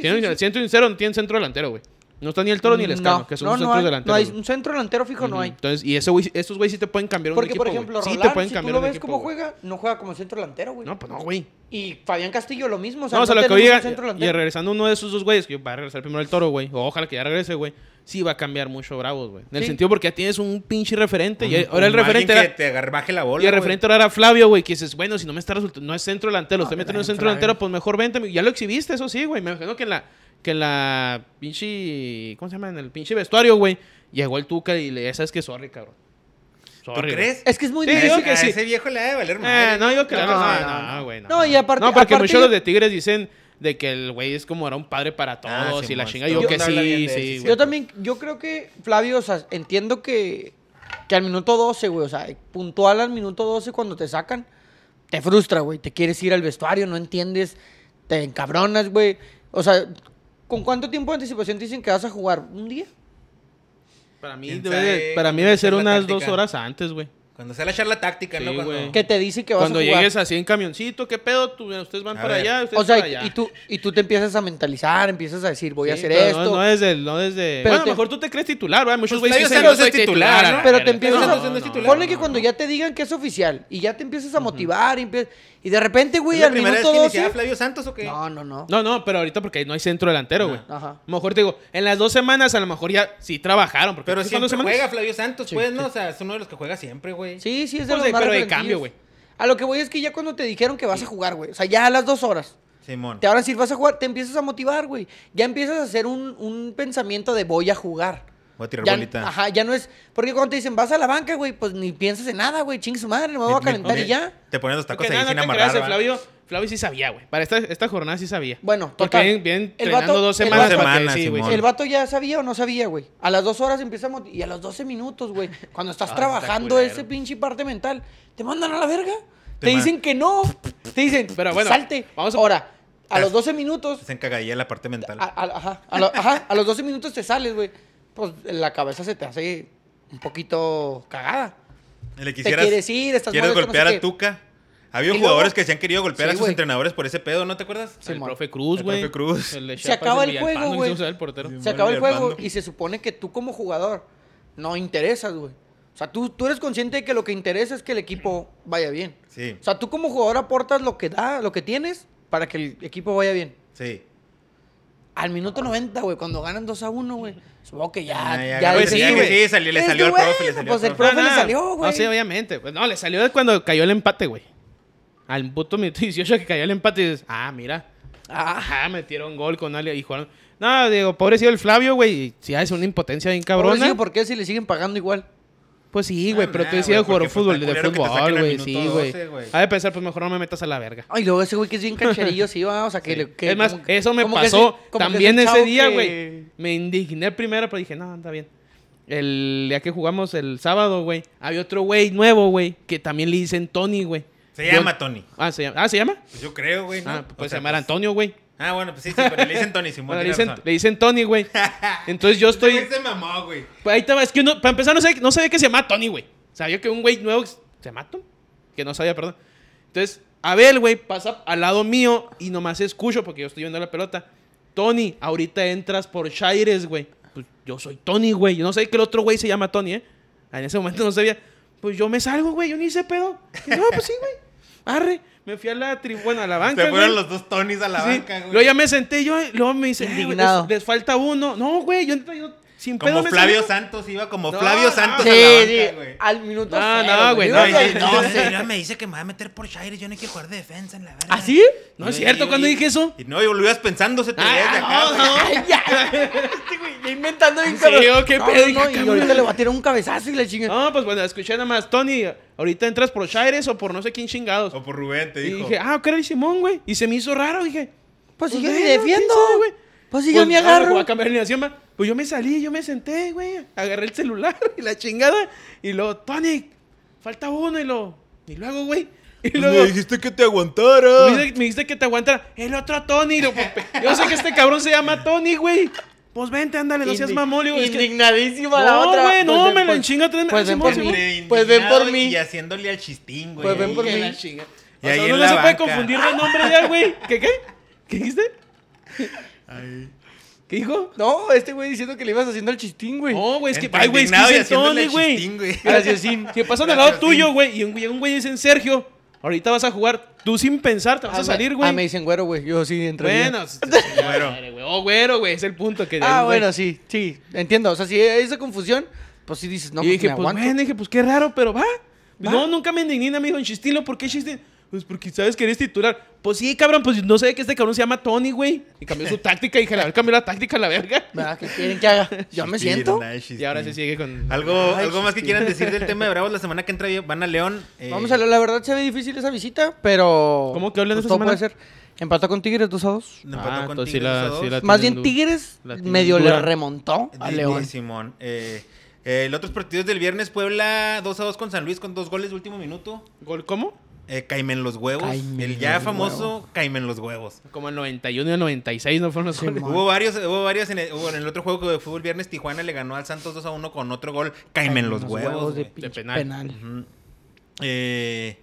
tienen, siento sincero, no tienen centro delantero, güey. No está ni el Toro ni el Escano, No, que son no, los no centros hay, delanteros. No hay un centro delantero fijo, no hay. Entonces, y ese güey, estos güey sí te pueden cambiar un Porque, equipo, por güey. ejemplo, Sí Roland, te pueden si tú cambiar lo un ves equipo, cómo güey. juega, no juega como centro delantero, güey. No, pues no, güey. Y Fabián Castillo lo mismo. O sea, No, o sea, lo que oiga, y regresando uno de esos dos güeyes, que va a regresar primero el toro, güey, o ojalá que ya regrese, güey, sí va a cambiar mucho Bravos, güey. En el Sí. sentido porque ya tienes un pinche referente, y ahora el referente era, que te agarre- baje la bola. y el referente ahora era Flavio, güey, que dices, bueno, si no me está resultando, no es centro delantero, No, estoy que metiendo en centro Flavio. delantero, pues mejor vente, ya lo exhibiste, eso sí, güey, me imagino que en la, que en la pinche. ¿Cómo se llama? En el pinche vestuario, güey. Llegó el Tuca y le ¿sabes qué? Sorry, cabrón. ¿Tú Sorry, güey. crees? Es que es muy Sí, difícil. que a sí. ese viejo le ha de valer Eh, no, digo que No, no, no, no, güey. No, No, y aparte- No, porque aparte muchos yo- de Tigres dicen de que el güey es como era un padre para todos Ah, y la chinga. Yo que sí, sí. güey. Yo también, yo creo que, Flavio, o sea, entiendo que, que al minuto 12, güey, o sea, puntual al minuto 12 cuando te sacan, te frustra, güey, te quieres ir al vestuario, no entiendes, te encabronas, güey. O sea, ¿con cuánto tiempo de anticipación te dicen que vas a jugar? ¿Un día? Para mí ¿Quién debe, sabe de- para mí cómo debe ser unas dos horas antes, güey. Cuando sea la charla táctica, Sí, ¿no? Cuando... güey. Que te dice que vas Cuando a jugar. llegues así en camioncito, ¿qué pedo? Tú- ustedes van A para ver. allá, ustedes O sea, para allá. y tú, y tú te empiezas a mentalizar, empiezas a decir, voy a hacer esto. No, no desde, el- no desde... Pero bueno, te- mejor tú te crees titular, ¿verdad? Muchos Pues güeyes Flavio dicen, yo Santos soy es titular, titular. ¿no? Pero te empiezas a... No. Ponle que cuando ya te digan que es oficial y ya te empiezas a motivar y, empie- y de repente, güey, ¿Es la al primera vez minuto que 12... iniciaba Flavio Santos o qué? No, no, no. No, no, pero ahorita porque no hay centro delantero, güey. Ajá. A lo mejor te digo, en las dos semanas a lo mejor ya sí trabajaron. Porque Pero ¿sí son siempre dos semanas? juega Flavio Santos, Sí, pues, sí. ¿no? O sea, es uno de los que juega siempre, güey. Sí, sí, es de Pues los de- más pero de cambio, güey. A lo que voy es que ya cuando te dijeron que vas a jugar, güey. O sea, ya a las dos horas. Simón. Te ahora sí vas a jugar, te empiezas a motivar, güey. Ya empiezas a hacer un, un pensamiento de voy a jugar. Voy a tirar Ya, bolita. ajá, ya no es. Porque cuando te dicen vas a la banca, güey, pues ni piensas en nada, güey. Chingue su madre, me voy a calentar ni- y ya. Te pones los tacos Porque ahí nada, sin amarrar, creas, ¿va? Flavio, Flavio sí sabía, güey. Para esta, esta jornada sí sabía. Bueno, Porque total. vienen, vienen entrenando vato- dos semanas vato- para que Semanas, sí, güey. El vato ya sabía o no sabía, güey. A las dos horas empieza a moti- y a los 12 minutos, güey. Cuando estás Ah, trabajando está ese pinche parte mental, te mandan a la verga. Te dicen que no. Te dicen, Pero bueno, salte. vamos a- Ahora, a los 12 minutos, Se encagadilla la parte mental. a, a- ajá, a, lo- ajá, a los 12 minutos te sales, güey. Pues la cabeza se te hace un poquito cagada. Le Te quieres ir, estás ¿Quieres molesto, no golpear sé a. Tuca? Había Y jugadores luego- que se han querido golpear Sí, a sus güey. entrenadores por ese pedo, ¿no te acuerdas? El Simón. profe Cruz, El güey. profe Cruz. El Se acaba el juego, se güey. el portero. Sí. Se acaba el juego y se supone que tú como jugador no interesas, güey. O sea, tú, tú eres consciente de que lo que interesa es que el equipo vaya bien. Sí, O sea, tú como jugador aportas lo que da, lo que tienes para que el equipo vaya bien. sí. Al minuto 90, güey, cuando ganan 2 a 1, güey. Supongo que ya. Ah, ya ya Pues sí, güey. sí, salió- le salió al profe, le salió pues el profe. profe le salió, güey. No, sí, obviamente. Pues no, le salió cuando cayó el empate, güey. Al puto minuto 18 que cayó el empate y dices, ah, mira. Ah, Ajá, metieron gol con Ale y jugaron. No, digo, pobrecito el Flavio, güey. Si es una impotencia bien cabrona. ¿por qué si le siguen pagando igual? Pues sí, güey, Ah, pero nah, tú decías güey, jugar fútbol, de fútbol, güey, sí, 12, güey. Ha de pensar, pues mejor no me metas a la verga. Ay, luego ese güey que es bien cancherillo, sí, va. O sea, que. Sí. le- que es más, como eso me pasó también ese día, que- güey. Me indigné primero, pero dije, no, está bien. El día que jugamos el sábado, güey, había otro güey nuevo, güey, que también le dicen Tony, güey. Se Yo- llama Tony. Ah, ¿se llama? Ah, ¿se llama? Pues yo creo, güey, ¿no? Ah, O pues se llama pues- Antonio, güey. Ah, bueno, pues sí, sí, pero le dicen Tony Simón. Bueno, le, dicen, razón. le dicen Tony, güey. Entonces yo estoy... Se mamó, güey. Pues ahí va, es que uno, para empezar no, sé, no sabía que se llama Tony, güey. Sabía que un güey nuevo se llama Tony. Que no sabía, perdón. Entonces, Abel, güey, pasa al lado mío y nomás escucho porque yo estoy viendo la pelota. Tony, ahorita entras por Shires, güey. Pues yo soy Tony, güey. Yo no sé que el otro güey se llama Tony, ¿eh? En ese momento no sabía. Pues yo me salgo, güey. Yo ni hice pedo. Y, no, pues sí, güey. Arre. Me fui a la tribuna, a la banca, Se fueron güey. los dos Tonys a la Sí. banca, güey. Luego ya me senté yo, y luego me dice, "Eh, güey, Indignado. les, les falta uno. No, güey, yo, yo sin Como me Flavio. Santos iba como No, Flavio no. Santos Sí, a la sí. banca, güey. Al minuto. No, cero, no, güey, No, no, y- no, me dice que me va a meter por Shires. Yo no quiero jugar de defensa en la verga. ¿Ah, sí? No es Y- cierto, y- ¿cuándo y- dije eso? Y no, y lo ibas pensando, se te Ah, de acá, no, güey. no. Ya. Este güey ya inventando bien Sí, cabrón. oh, qué no, pedo, no, y ahorita le va a tirar un cabezazo y la chinga. No, pues bueno, escuché nada más, Tony, ahorita entras por Shires o por no sé quién chingados. O por Rubén, te Y dijo. dije, ah, ok, era el Simón, güey. Y se me hizo raro, dije. pues sí, pues, yo ni bueno, defiendo. quién sabe, güey. Pues sí, yo ah, agarro. Voy a cambiar de alineación, va. Pues yo me salí, yo me senté, güey. Agarré el celular y la chingada. Y luego, Tony, falta uno y lo. Y luego, güey. Y Pues luego. me dijiste que te aguantara. Me dijiste, me dijiste que te aguantara. El otro Tony. Lo- yo sé que este cabrón se llama Tony, güey. Pues vente, ándale, no seas mamón. Es que- Indignadísima la No, otra. güey, no, me lo enchinga Pues ven por mí. Pues ven por mí. Y haciéndole al chistín, güey. Pues ven por mí. la chinga. Y O sea, ahí no se puede confundir de nombre ya, güey. ¿Qué qué? ¿Qué dijiste? ¿Qué dijo? No, este güey diciendo que le ibas haciendo el chistín, güey. No, güey, es que, ay, güey, es que dicen el güey. chistín, güey. Graciosín. Si pasan al lado tuyo, güey, y un, y un güey dice Sergio, ahorita vas a jugar, tú sin pensar te vas a salir, güey. Ah, me dicen güero, güey. Yo sí entraría. Bueno, Güero. güey. Oh, güero, güey, es el punto que Ah, güey. bueno, sí, sí. Entiendo. O sea, si hay esa confusión, pues sí dices, no, y pues dije, me pues dije, pues qué raro, pero va. Va. No, nunca me indigné, me dijo en chistín, ¿por qué chistín? Pues porque sabes que eres titular. Pues sí, cabrón, pues no sé que este cabrón se llama Tony, güey. Y cambió su táctica y dije, a ver, cambió la táctica a la verga. ¿Verdad? ¿Qué quieren que haga? Yo me siento. Y ahora se sigue con. ¿Algo, Ay, algo más que quieran decir del tema de Bravos la semana que entra? Van a León. eh, Vamos a ver, la verdad se ve difícil esa visita, pero. ¿Cómo que hablan pues esta todo semana? puede ser. Empató con Tigres 2 a 2. empató Ah, con sí Tigres la- a dos. sí la- Más bien Tigres medio le remontó a León. Simón. Eh, eh, el otros partidos del viernes, Puebla 2 a 2 con San Luis con dos goles de último minuto. ¿Gol cómo? Eh, Caimen los huevos. Caimen el ya famoso huevos. Caimen los huevos. Como el 91 y el 96 no fueron los Sí. Hubo varios, hubo varios en el, hubo en el otro juego de fútbol viernes. Tijuana le ganó al Santos 2 a 1 con otro gol. Caimen los huevos. de, penal. Eh,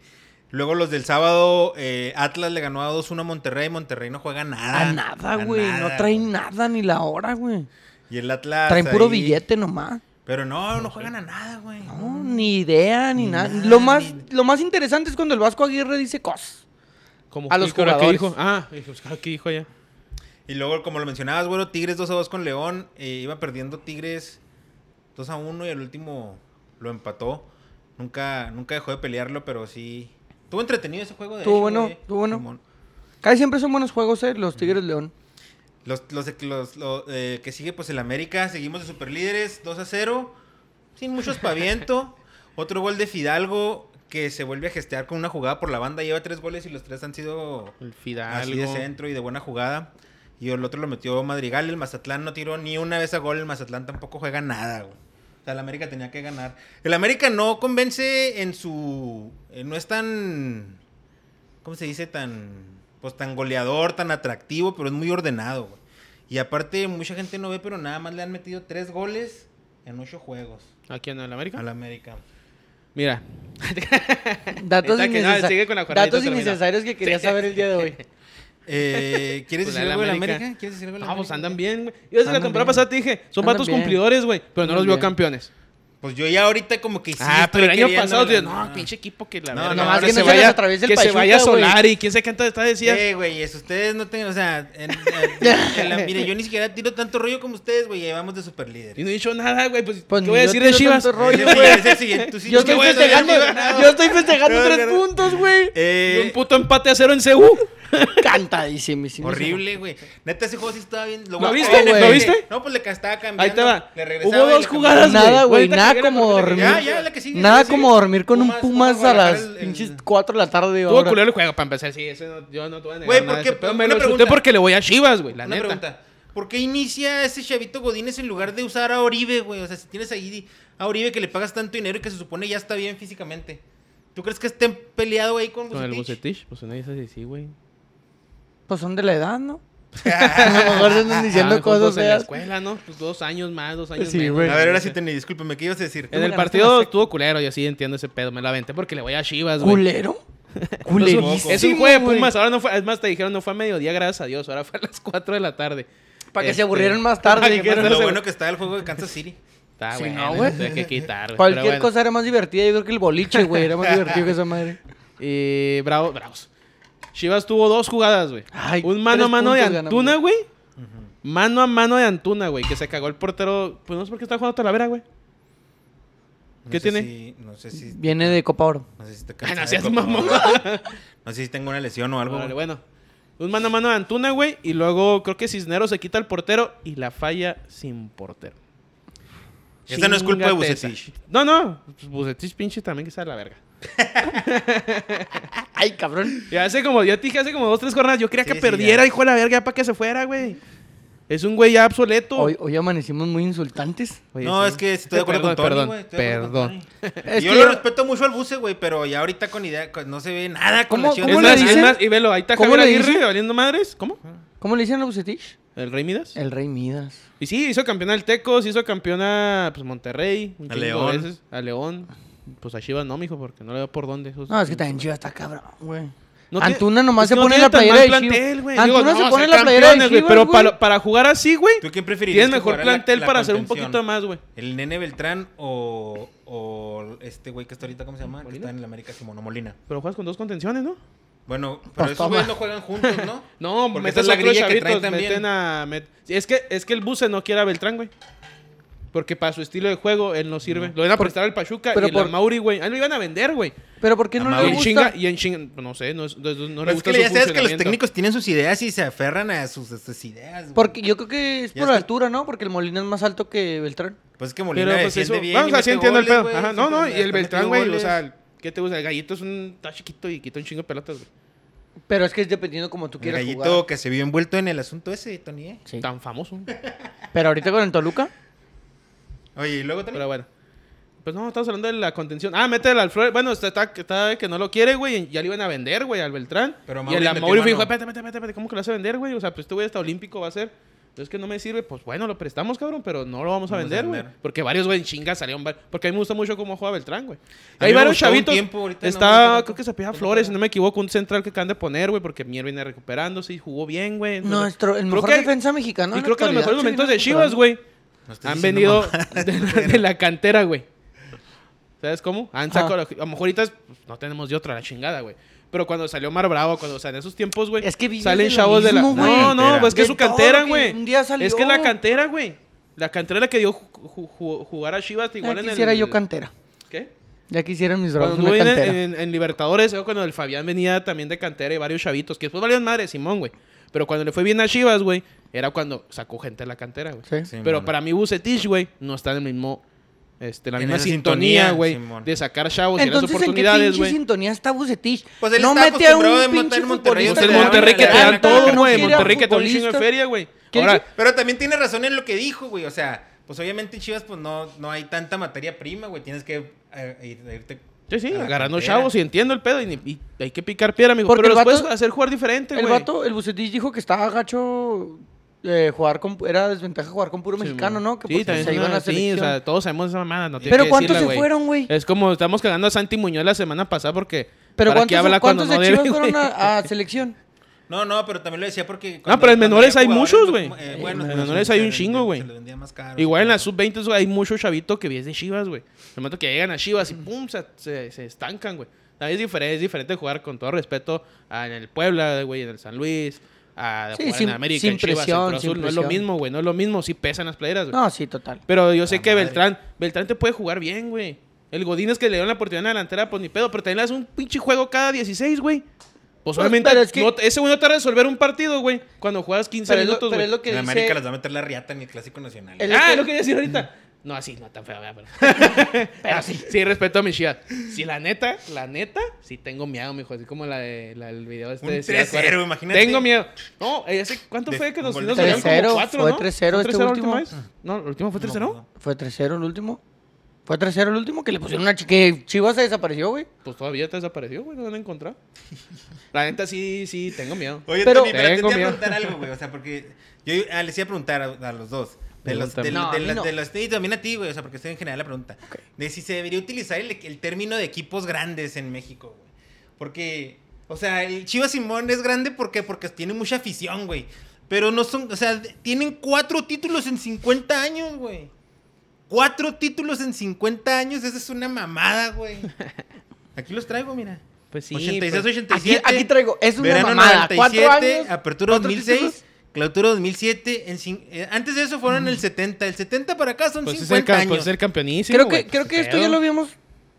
luego los del sábado, eh, Atlas le ganó a 2-1 a Monterrey. Monterrey no juega nada. A nada, güey. No güey. nada ni la hora, güey. Y el Atlas. Traen puro ahí- billete nomás. Pero no, no juegan a nada, güey. No, ni idea, ni, Ni nada. nada, Lo más, ni- lo más interesante es cuando el Vasco Aguirre dice cosas. Como A los ¿qué hora que jugadores. dijo? Ah, dijo, ¿qué dijo allá? Y luego, como lo mencionabas, bueno, Tigres 2 a 2 con León. eh, iba perdiendo Tigres 2 a 1 y al último lo empató. Nunca, nunca dejó de pelearlo, pero sí. Estuvo entretenido ese juego. De Estuvo hecho, bueno, güey. estuvo bueno. Casi siempre son buenos juegos, eh, los Tigres León. Los, los, los- lo, eh, que sigue, pues el América. Seguimos de superlíderes 2 a 0. Sin mucho espaviento. Otro gol de Fidalgo que se vuelve a gestear con una jugada por la banda. Lleva tres goles y los tres han sido El así Fidalgo. de centro y de buena jugada. Y el otro lo metió Madrigal. El Mazatlán no tiró ni una vez a gol. El Mazatlán tampoco juega nada, güey. O sea, el América tenía que ganar. El América no convence en su. eh, no es tan. ¿Cómo se dice? Tan. Pues tan goleador, tan atractivo, pero es muy ordenado, güey. Y aparte, mucha gente no ve, pero nada más le han metido tres goles en ocho juegos ¿Aquí en el América? al América. Mira. Datos, que la datos innecesarios que quería saber el día de hoy. Eh, ¿Quieres Pues decir al algo del América. América? ¿Quieres decir algo No, pues América? andan bien, güey. Yo desde la temporada bien. pasada te dije, son Andan vatos bien. cumplidores, güey. Pero no Andan los veo bien. campeones. Pues yo ya ahorita como que sí. ah, pero el año pasado, la- tío, no, pinche equipo que la No, verga. no, más que se no se vaya, atraviese el que se Pachuca, vaya güey. Solari y quién sabe qué está decía. Eh, güey, eso ustedes no tengan, o sea, en- en- en la- mire, yo ni siquiera tiro tanto rollo como ustedes, güey, llevamos de super líder. Y no he dicho nada, güey. Pues, Pues ¿qué voy a decir de Chivas? rollo, güey. Yo estoy festejando, yo estoy festejando tres puntos, güey. Eh, Un puto empate a cero en CU. Cantadísimo. horrible, güey. Neta, ese juego sí estaba bien. ¿Lo a- viste? Eh, ¿Lo güey. viste? No, pues le estaba cambiando. Ahí te va. Le regresaba Hubo dos jugadas, cambiaba. Nada, güey, Ahorita nada como dormir. Ya, ya, la que sigue, Nada como dormir con un Pumas, a las pinches 4 de la tarde. Tuvo culero el juego para empezar. Sí, eso no, yo no te voy a negar Güey, nada ¿por qué? Me lo pregunta. disfruté porque le voy a Chivas, güey, la Una neta. pregunta. ¿Por qué inicia ese chavito Godínez en lugar de usar a Oribe, güey? O sea, si tienes ahí a Oribe que le pagas tanto dinero y que se supone ya está bien físicamente. ¿Tú crees que estén peleado ahí con Con el Bucetich? Bucetich, pues nadie dice sí, güey. Pues son de la edad, ¿no? A lo mejor se andan diciendo Ah, cosas juntos en la escuela, ¿no? Pues dos años más, dos años Sí, menos. güey. A ver, ahora sí, Teni, discúlpame, ¿qué ibas a decir? En el partido la estuvo culero, yo sí entiendo ese pedo. Me la aventé porque le voy a Chivas, güey. ¿Culero? Es un- Culerísimo, Es un juego de. Pumas, ahora no fue, es más, te dijeron no fue a mediodía, gracias a Dios, ahora fue a las 4 de la tarde. Para que Este, se aburrieran más tarde. que Lo se- bueno que está el juego de Kansas City. Está Sí, bueno, no, güey. hay que quitar, güey. Cualquier bueno. cosa era más divertida. Yo creo que el boliche, güey, era más divertido que esa madre. Y bravo, bravos. Chivas tuvo dos jugadas, güey. Ay, Un mano a mano de. Antuna, güey. Mano a mano de Antuna, güey. Que se cagó el portero. Pues no sé por qué está jugando Talavera, güey. No ¿Qué sé tiene? si- no sé si... Viene de Copa Oro. No sé si te Ay, no seas mamón. Oro. No sé si tengo una lesión o algo. Güey. bueno. Un mano a mano de Antuna, güey. Y luego creo que Cisneros se quita el portero y la falla sin portero. Esa no es culpa de. Bucetich. No, no. Pues Bucetich pinche también que está de la verga. Ay, cabrón. Y hace como, yo te dije hace como dos, tres jornadas, yo quería Sí, que sí, perdiera, ya. hijo de la verga, para que se fuera, güey. Es un güey ya obsoleto. Hoy, hoy amanecimos muy insultantes. Oye, No, sí. es que estoy de acuerdo Perdón, con Tony, perdón, con Perdón. Tony. Yo lo respeto mucho al buce, güey, pero ya ahorita con idea, con- no se ve nada con ¿Cómo- cómo le dicen? más, y velo, ahí está ¿Cómo Javier le Aguirre valiendo madres. ¿Cómo? ¿Cómo le dicen a Bucetich? ¿El Rey Midas? El Rey Midas. Y sí, hizo campeón al Tecos, hizo campeón a pues, Monterrey. un A chingo de León. veces, a León. Pues a Chivas no, mijo, porque no le veo por dónde. esos- No, es que también Chivas está cabrón, güey. No Antuna nomás que se pone la playera de plantel, Chivas. güey. Antuna se pone ser la playera de Chivas, Pero para, para jugar así, güey, ¿Tú quién preferirías? tienes que mejor la- plantel la para hacer un poquito más, güey. ¿El Nene Beltrán o, o este güey que está ahorita, ¿cómo se llama? Que ¿Molina? está en el América, Simón Molina. Pero juegas con dos contenciones, ¿no? Bueno, pero Pues esos güeyes no juegan juntos, ¿no? No, Porque esa es la grilla que traen también. meten a... met- Sí, Es que, es que el buce no quiere a Beltrán, güey. Porque para su estilo de juego, él no sirve. Lo iban a Por- prestar al Pachuca pero y el por- Mauri, güey. A él lo iban a vender, güey. Pero ¿por qué no A le gusta? chinga, y en chinga, no sé, no, es- no, no le Pues es gusta que su ya sabes que los técnicos tienen sus ideas y se aferran a sus, a sus ideas. güey. Porque yo creo que es por es que- altura, ¿no? Porque el Molina es más alto que Beltrán. Pues es que Molina Pero pues defiende eso, bien. vamos, así entiendo el pedo. Ajá, no, no, y el Beltrán, güey, o sea, ¿qué te gusta? El gallito es un, está chiquito y quita un chingo de pelotas, güey. Pero es que es dependiendo como tú El quieras gallito jugar. que se vio envuelto en el asunto ese, Tony. ¿eh? Sí. Tan famoso. Pero ahorita con el Toluca, Oye, y luego también. Pero bueno. Pues no, estamos hablando de la contención. Ah, métele al Flores. Bueno, está, está, está que no lo quiere, güey. y Ya le iban a vender, güey, al Beltrán. Pero y Mauri el metió Mauri dijo, espérate, espérate, espérate, ¿cómo que lo vas a vender, güey? O sea, pues este güey hasta olímpico va a ser. Es que no me sirve, pues bueno, lo prestamos, cabrón, pero no lo vamos a Vamos a vender, güey. Porque varios, güey, en chinga salieron. Porque a mí me gusta mucho cómo juega Beltrán, güey. Hay varios chavitos. tiempo, no está, creo que se me Flores, si no me equivoco, un central que acaban de poner, güey, porque Mier viene recuperándose y jugó bien, güey. Entonces, nuestro, el creo mejor que- defensa mexicano. Y creo que los mejores momentos de Chivas, güey, No han venido de, de la cantera, güey. ¿Sabes cómo? Han sacado, a lo mejor ahorita pues, no tenemos de otra la chingada, güey. Pero cuando salió Mar Bravo, cuando, o sea, en esos tiempos, güey, Es que vives salen chavos de la... mismo. No, no, pues es que De es su cantera, güey. un día salió. Es que es la cantera, güey. La cantera la que dio ju- ju- ju- jugar a Chivas igual Ya en el... quisiera yo cantera. ¿Qué? Ya quisieran mis Cuando bravos una en, cantera. en- en Libertadores, era cuando el Fabián venía también de cantera y varios chavitos, que después valían madre Simón, güey. Pero cuando le fue bien a Chivas, güey, era cuando sacó gente de la cantera, güey. Sí. Sí, Pero para mí Bucetich, güey, no está en el mismo... Este, la En misma sintonía, güey, de sacar chavos y las Entonces, ¿en qué oportunidades, güey. sintonía está Bucetich? Pues él no está mete a un de pinche montar en Monterrey, Pues dan Monterrey que te dan todo, güey. Monterrey que te da un chingo de feria, güey. Pero también tiene razón en lo que dijo, güey. O sea, pues obviamente en Chivas pues no, no hay tanta materia prima, güey. Tienes que eh, ir- irte sí, sí, agarrando chavos y entiendo el pedo y, y hay que picar piedra, amigo. Porque pero el los puedes hacer jugar diferente, güey. El vato, el Bucetich dijo que estaba gacho eh, jugar con... Era desventaja jugar con puro Sí, mexicano. ¿no? Que sí, también se iban a sí, o sea, todos sabemos esa mamada, no tiene Pero que ¿cuántos decirla, se fueron, güey? Es como estamos cagando a Santi Muñoz la semana pasada porque... Pero ¿para qué ¿cuántos, cuántos no de debe, Chivas fueron a selección? No, no, pero también lo decía porque. No, pero en menores hay muchos, güey. eh, En bueno, menores se- hay un chingo, se güey. les vendía más caro, Igual en sí. la sub-20 güey, hay mucho chavito que viene de Chivas, güey. El momento que llegan a Chivas y pum, se, se, se estancan, güey. También es diferente, es diferente jugar con todo respeto a- en el Puebla, güey, en el San Luis, a Sí, jugar sin- en América, sin en Chivas, presión, en Azul. No es lo mismo, güey, no es lo mismo. Sí pesan las playeras, güey. No, sí, total. Pero yo sé La que madre. Beltrán, Beltrán te puede jugar bien, güey. El Godín es que le dieron la oportunidad en la delantera, pues ni pedo, pero también le das un pinche juego cada 16, güey. Pues obviamente, pero es que- no- ese güey no te va a resolver un partido, güey, cuando juegas 15 Pero minutos, güey. En dice... América les va a meter la riata en el clásico nacional. El- Ah, que- lo que quería decir ahorita. No, así, no tan feo, pero. Pero sí. Sí, respeto a mi chivas. Sí, la neta, la neta, sí tengo miedo, mijo. Así como la de, la del video este Un de Ciudad 3-0, Juárez. imagínate. Tengo miedo. No, ese, ¿cuánto De- fue que nos un nos 3-0, como cuatro, fue ¿no? 3-0 ¿Fue este 3-0 la último. No, ¿el último fue 3-0? No, ¿Fue 3-0 el último? ¿Fue 3-0 el último? Que le pusieron una chica... Que Chivas se desapareció, güey. Pues todavía te desapareció, güey, no lo han encontrado. La neta, sí, sí, tengo miedo. Oye, Pero- Tony, pero te Tengo voy a miedo. preguntar algo, güey. O sea, porque yo ah, les iba a preguntar a, a los dos. De los, de, Pregúntame. No, de a mí las- no. de los- y también a ti, güey. O sea, porque estoy en general la pregunta. De si se debería utilizar el, el término de equipos grandes en México, güey. Porque, o sea, el Chivas Simón es grande porque, porque tiene mucha afición, güey. Pero no son, o sea, tienen cuatro títulos en 50 años, güey. Cuatro títulos en 50 años, esa es una mamada, güey. Aquí los traigo, mira. Pues sí. 86, pues- 87. Aquí, aquí traigo... Es una Verano mamada. 97, Cuatro años... Apertura cuatro 2006, títulos. Clausura 2007. En eh, antes de eso fueron el 70. El 70 para acá son Pues es el, 50 años. pues es el campeonísimo, Creo que, creo pues, que esto ya lo habíamos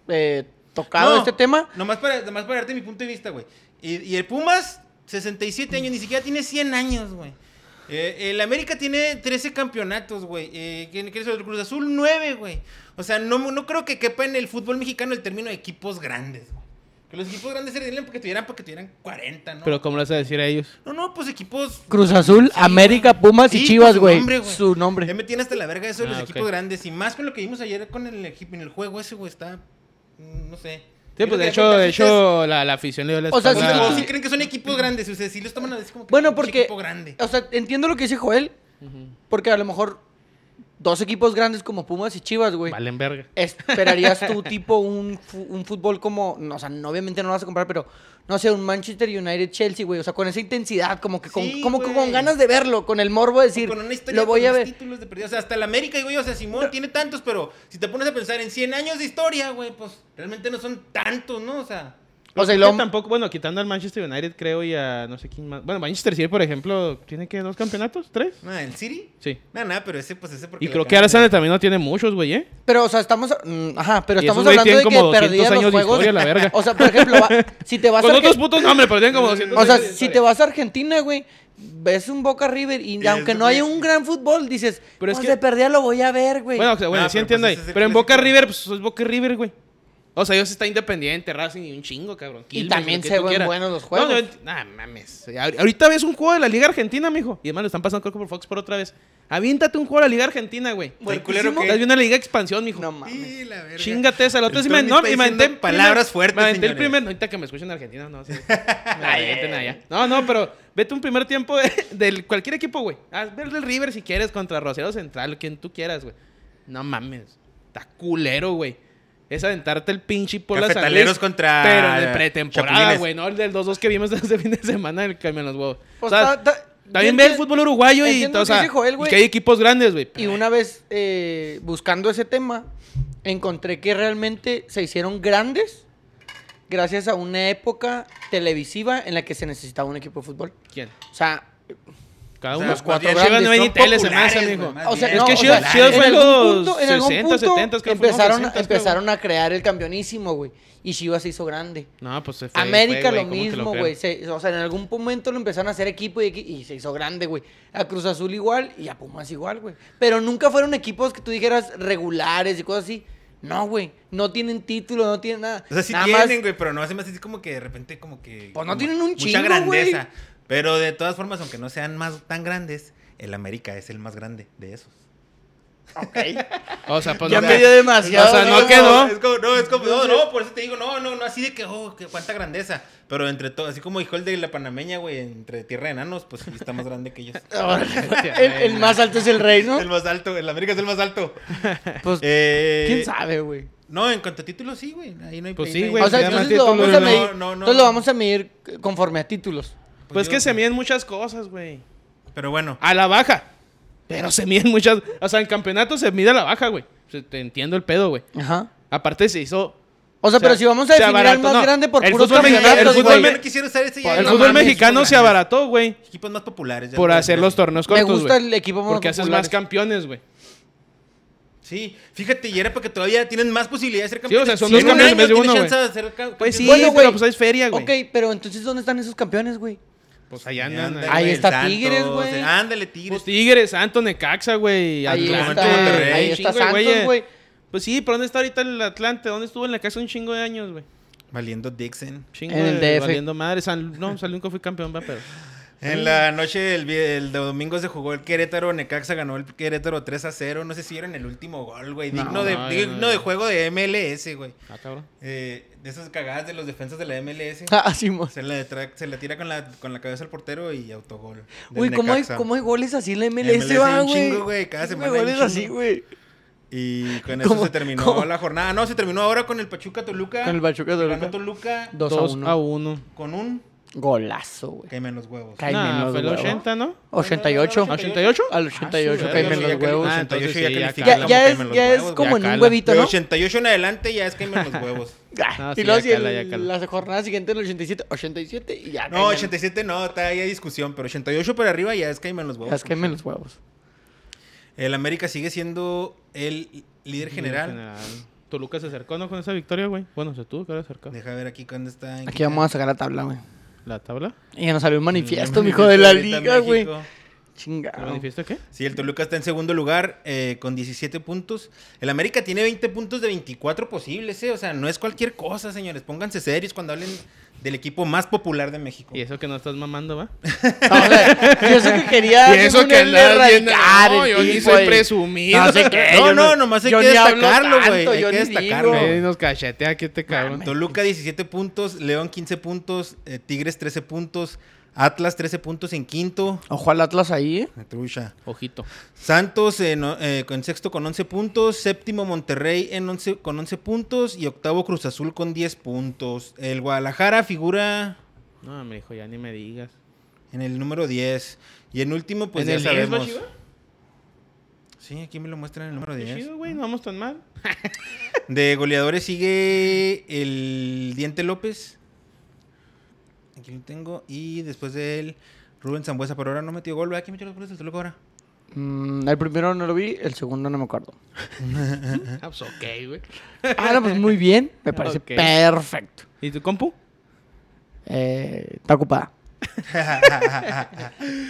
eh, tocado, No, este tema. Nomás para, nomás para darte mi punto de vista, güey. Y, y el Pumas, 67 años, ni siquiera tiene 100 años, güey. Eh, el América tiene 13 campeonatos, güey. Eh, ¿quién- quién es el Cruz Azul? 9, güey. O sea, no, no creo que quepa en el fútbol mexicano el término de equipos grandes, güey. Que los equipos grandes se le porque tuvieran, porque tuvieran 40, ¿no? Pero ¿cómo le vas a decir a ellos? No, no, pues equipos. Cruz Azul, Sí, América, güey. Pumas y Sí, Chivas, pues, su güey. nombre, Su nombre. Ya me tiene hasta la verga eso de los Ah, equipos grandes. Y más con lo que vimos ayer con el equipo en el juego ese, güey, está. mm, No sé. Sí, pues de hecho, de hecho la, la afición le dio la O sea, ustedes- espalda. ¿o sí creen que son equipos grandes? Ustedes sí los toman a veces como que Bueno, pinche porque- equipo grande. O sea, entiendo lo que dice Joel, porque a lo mejor dos equipos grandes como Pumas y Chivas, güey. Valen verga. ¿Esperarías tú tipo un, fu- un fútbol como, no, o sea, no, obviamente no lo vas a comprar, pero no sé, un Manchester United Chelsea, güey, o sea, con esa intensidad, como que con, Sí, como que con ganas de verlo, con el morbo de decir, con una historia lo voy con a ver. títulos de perdido. O sea, hasta el América, güey, o sea, Simón tiene tantos, pero si te pones a pensar en 100 años de historia, güey, pues realmente no son tantos, ¿no? O sea, O sea, y que luego- tampoco, bueno, quitando al Manchester United, creo, y a no sé quién más. Bueno, Manchester City, por ejemplo, ¿tiene que dos campeonatos? ¿Tres? Ah, ¿el City? Sí. Nada, nada, pero ese, pues ese porque. Y creo que Arsenal también no tiene muchos, güey, ¿eh? Pero, o sea, estamos. mm, Ajá, pero Y estamos hablando de que como 200 perdían los años de juegos. historia, la verga. O sea, por ejemplo, va- si te vas Con a. otros putos nombres, pero tienen como 200 O sea, si te vas a Argentina, güey, ves un Boca River y, Y aunque no haya un gran fútbol, dices, Pero es pues que- de perdida lo voy a ver, güey. Bueno, o sea, bueno, Ah, sí pero entiendo pues ahí. Pero en Boca. River, pues es Boca River, güey. O sea, ellos está independiente, Racing y un chingo, cabrón. Quilmes, también se ven quieras. buenos los No, juegos. no, nah, mames. Ahor- Ahorita ves un juego de la Liga Argentina, mijo. Y además lo están pasando creo que por Fox por otra vez. Aviéntate un juego de la Liga Argentina, güey. ¿El culero que- Estás viendo la Liga Expansión, mijo. no mames. Sí, la verga. Chingate esa. La otra sí me, no, y me aventé palabras fuertes, Me aventé el primer. Ahorita que me escuchen en Argentina, no, sí. Me avienten allá. No, no, pero vete un primer tiempo de, del cualquier equipo, güey. Haz ver del River si quieres contra Rosero Central, quien tú quieras, güey. No mames. Está culero, güey. Es aventarte el pinche por las Cafetaleros contra Pero en pretemporada, güey, no el del 2-2 que vimos este fin de semana el cambio en los huevos. Pues o sea, ta- ta- también ve el fútbol uruguayo y, o sea, Joel, y que hay equipos grandes, güey. Y una vez eh, buscando ese tema, encontré que realmente se hicieron grandes gracias a una época televisiva en la que se necesitaba un equipo de fútbol. ¿Quién? O sea, Cada O uno. sea, los cuatro no grandes. ve ni son tele, se más O sea. Es no, que o Chivas- sea, fue en algún los punto- en algún 60, punto 70, creo que fue empezaron, los 60, empezaron a crear el campeonísimo, güey. Y Chivas se hizo grande. No, pues se fue. América fue, lo güey, ¿cómo te mismo, güey. Se- O sea, en algún momento lo empezaron a hacer equipo y, y se hizo grande, güey. A Cruz Azul igual y a Pumas igual, güey. Pero nunca fueron equipos que tú dijeras regulares y cosas así. No, güey. No tienen título, no tienen nada. O sea, sí Nada más- tienen, güey, pero no hace más así como que de repente como que... Pues no como tienen un Mucha chingo, grandeza. Pero de todas formas, aunque no sean más tan grandes, el América es el más grande de esos. Ok. O sea, pues ya no, me dio demasiado. O sea, no quedó. Es como, no, es como, no, no, por eso te digo, no, no, no así de que, oh, que cuánta grandeza. Pero entre todo, así como dijo el de la panameña, güey, entre tierra de enanos, pues sí está más grande que ellos. el, el más alto es el rey, ¿no? El más alto, el América es el más alto. Pues, Eh, quién sabe, güey. No, en cuanto a títulos, sí, güey. Ahí no hay Pues sí, güey, O sea, entonces lo vamos a no, medir. no, no. Entonces lo vamos a medir conforme a títulos. Pues yo- que se miden muchas cosas, güey. Pero bueno, A la baja. Pero se miden muchas. O sea, en campeonato se mide a la baja, güey. Te entiendo el pedo, güey. Ajá. Aparte se hizo. O sea, O sea, pero si vamos a se definir al abarató, más no. grande por El puros fútbol mexicano- el fútbol este ya. El no fútbol mames, mexicano se abarató, güey. Equipos más populares. ya Por no- hacer los torneos Me cortos, gusta güey. el equipo más Porque haces más campeones, güey. Sí, fíjate, y era porque todavía tienen más posibilidades de ser Sí, o campeones. sea, son dos campeones en año vez de uno, güey. Pues sí. Bueno, pero pues es feria, güey. Ok, pero entonces, ¿dónde están esos campeones, güey? Pues allá Ándale, andan. Ahí está Santos, Tigres, güey. Ándale, Tigres. Pues Tigres, Santos, Necaxa, güey. Ahí Atlante, está, ahí está Santos, güey. Pues sí, pero ¿dónde está ahorita el Atlante? ¿Dónde estuvo en la casa un chingo de años, güey? Valiendo Dixon. Chingo En el de DF. valiendo madre. San, no, San Luis nunca fui campeón, va, pero. En la noche del, el domingo se jugó el Querétaro, Necaxa ganó el Querétaro 3 a 0. No sé si era en el último gol, güey. No, Digno, de, no, digno no, de juego de MLS, güey. Ah, cabrón. Eh, de esas cagadas de los defensas de la MLS. Ah, sí, mo. Se le, tra- se le tira con la, con la cabeza al portero y autogol. Güey, ¿cómo hay. ¿cómo hay goles así en la MLS, MLS va, un güey? chingo, güey, cada ¿Cómo semana hay goles así, güey. Y con eso se terminó ¿Cómo? la jornada. No, se terminó ahora con el Pachuca Toluca. Con el Pachuca Ganó Toluca. Toluca 2 a 2 1. a 1. con un Golazo, güey. caime en los huevos. Cae Nah, menos fue el huevo. 80, ¿no? 88. ¿88? Al 88 Ah, su caen verga, los huevos. Ah, 88 entonces ya sí, ya califica. Ya, cala. ya Caen es, en los ya es huevos, como ya en un huevito, De ¿no? 88 en adelante ya es caime en los huevos. Ah, No, y sí, luego ya si cala, el- ya cala. la jornada siguiente el 87, 87 y ya. No, caen en- 87 no, está ahí hay discusión, pero 88 para arriba ya es caime en los huevos. Ya es que me los huevos. El América sigue siendo el líder general. Toluca se acercó, ¿no? Con esa victoria, güey. Bueno, se tuvo que haber acercado. Deja ver aquí cuándo está. en Aquí qué- vamos a sacar la tabla, güey. ¿La tabla? Y ya nos salió un manifiesto, manifiesto mijo, de la liga, güey. México. ¿El Chingado. manifiesto qué? Sí, el Toluca está en segundo lugar eh, con 17 puntos. El América tiene 20 puntos de 24 posibles, ¿eh? O sea, no es cualquier cosa, señores. Pónganse serios cuando hablen del equipo más popular de México. Y eso que no estás mamando, ¿va? No, o sea, yo eso que quería. Y eso que erradicar no, el yo ni soy y- presumido. No sé qué. No, yo no, nomás hay que destacarlo, güey, hay que destacarlo. Eh, nos cachetea aquí este cabrón. Toluca 17 puntos, León 15 puntos, eh, Tigres 13 puntos, Atlas 13 puntos en quinto. Ojo al Atlas ahí, ¿eh? Trucha. Ojito. Santos en, eh, sexto con 11 puntos, séptimo Monterrey en 11, con 11 puntos y octavo Cruz Azul con 10 puntos. El Guadalajara figura No, me dijo, ya ni me digas. en el número 10 y en último pues ¿En ya el 10 va sabemos. Chivas? Sí, aquí me lo muestran en el número Qué 10. chido, güey, no vamos tan mal. De goleadores sigue el Diente López Aquí lo tengo. Y después de él, Rubén Zambuesa, pero ahora no metió gol. ¿verdad? ¿Quién metió los goles del Toluca ahora? Mm, el primero no lo vi, el segundo no me acuerdo. Ah, pues ok, güey. Ah, no, pues muy bien. Me parece perfecto. ¿Y tu compu? Eh, está ocupada.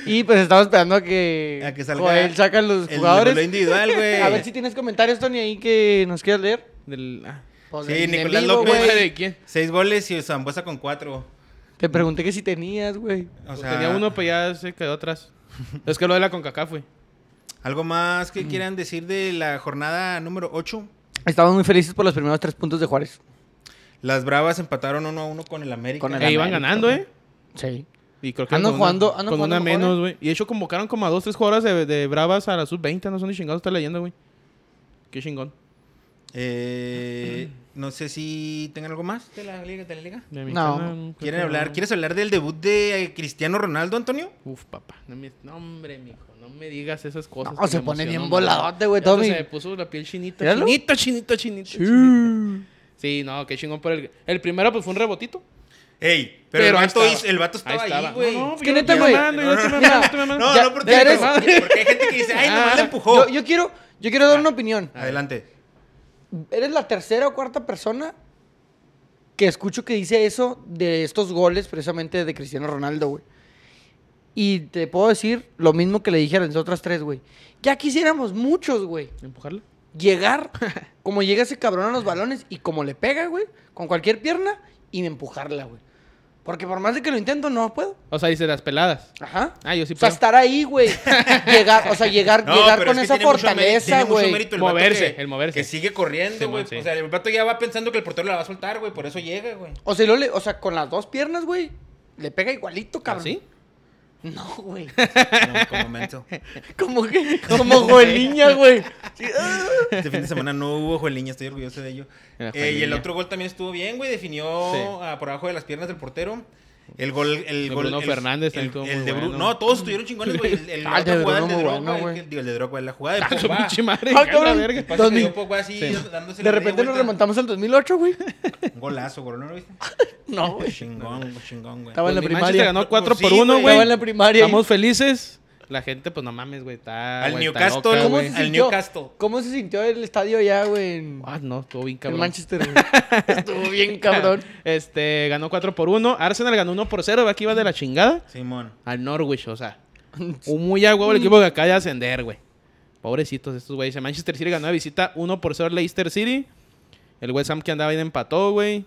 y pues estamos esperando a que, A que salga Joel saca los El jugadores. individual, güey. A ver si tienes comentarios, Tony, ahí que nos quieras leer. Del... ah. Pues, Sí, Nicolás vivo, López. ¿De quién? Seis goles y Zambuesa con cuatro. Te pregunté que si tenías, güey. O Pues sea, Tenía uno, pero ya se quedó atrás. es que lo de la CONCACAF, güey. ¿Algo más Mm. que quieran decir de la jornada número 8? Estamos muy felices por los primeros tres puntos de Juárez. Las Bravas empataron uno a uno con el América. Con el E iban América, ganando. ¿eh? Sí. Y creo que Andan con jugando- una, andan con jugando una menos, ¿eh? güey. Y de hecho convocaron como a dos, tres jugadoras de, de Bravas a la sub-20. No son ni chingados, está leyendo, güey. Qué chingón. Eh, no sé si tengan algo más de la liga. De la liga. De mi No. canal, creo ¿Quieren hablar? no. ¿Quieres hablar del debut de eh, Cristiano Ronaldo, Antonio? Uf, papá. No, me... no, hombre, mijo. No me digas esas cosas. No, se pone bien voladote, güey, Tommy. Se me puso la piel chinita. Míralo. Chinita, chinita, chinita. chinita. Sí, no, qué chingón por el... El primero, pues, fue un rebotito. Ey, pero, el, ahí vato, estaba. hizo- el vato estaba ahí, güey. No, no, Es que yo no neta, güey. no. No, no, porque, eres- hay gente que dice, ay, nomás Ah. le empujó. Yo, yo quiero, yo quiero dar una opinión. Adelante. Eres la tercera o cuarta persona que escucho que dice eso de estos goles precisamente de Cristiano Ronaldo, güey. Y te puedo decir lo mismo que le dije a las otras tres, güey. Ya quisiéramos muchos, güey. ¿Empujarlo? Llegar como llega ese cabrón a los balones y como le pega, güey, con cualquier pierna y empujarla, güey. Porque por más de que lo intento, no puedo. O sea, dice las peladas. Ajá. Ah, yo sí O sea, puedo. estar ahí, güey. llegar, o sea, llegar, No, llegar con es que esa fortaleza, güey. mérito el vato Moverse, que- el moverse. Que sigue corriendo, güey. sí. O sea, el vato ya va pensando que el portero la va a soltar, güey. Por eso llega, güey. O sea, le- o sea, con las dos piernas, güey, le pega igualito, cabrón. ¿Así? No, güey. Como, como. Como que, como Joeliña, güey. Ah. Este fin de semana no hubo Jueliña, estoy orgulloso de ello. Eh, y el Jueliña. otro gol también estuvo bien, güey. Definió Sí. por abajo de las piernas del portero. El gol, el De gol. Bruno el- Fernández el, el muy de Bru- bueno. No, todos estuvieron chingones, güey. El, el, Ah, el de jugada, Bruno el de Drogba, bueno, el- digo, el de Drogba, la jugada de Ah, Pogba. madre. Ah, cabrón. verga. El que Pogba así, Sí. dándose De repente nos remontamos al 2008, güey. Un golazo, güey, ¿no lo viste? No, güey. Chingón, chingón, güey. Estaba en la Pues primaria. Ganó 4 Pues por 1, güey. güey. Estaba en la primaria. Estamos felices. La gente, pues no mames, güey. Está. Al Newcastle, loca, ¿Cómo güey. se Al sintió? Newcastle. ¿Cómo se sintió el estadio allá, güey? En, Ah, no, estuvo bien en cabrón. Manchester, güey. Estuvo bien cabrón. Este, ganó 4 por 1. Arsenal ganó 1 por 0. Aquí iba de la chingada. Simón. Al Norwich, o sea. Un muy a huevo el equipo que acaba de ascender, güey. Pobrecitos estos güeyes. El Manchester City ganó de visita 1 por 0 al Leicester City. El West Ham que andaba bien empató, güey.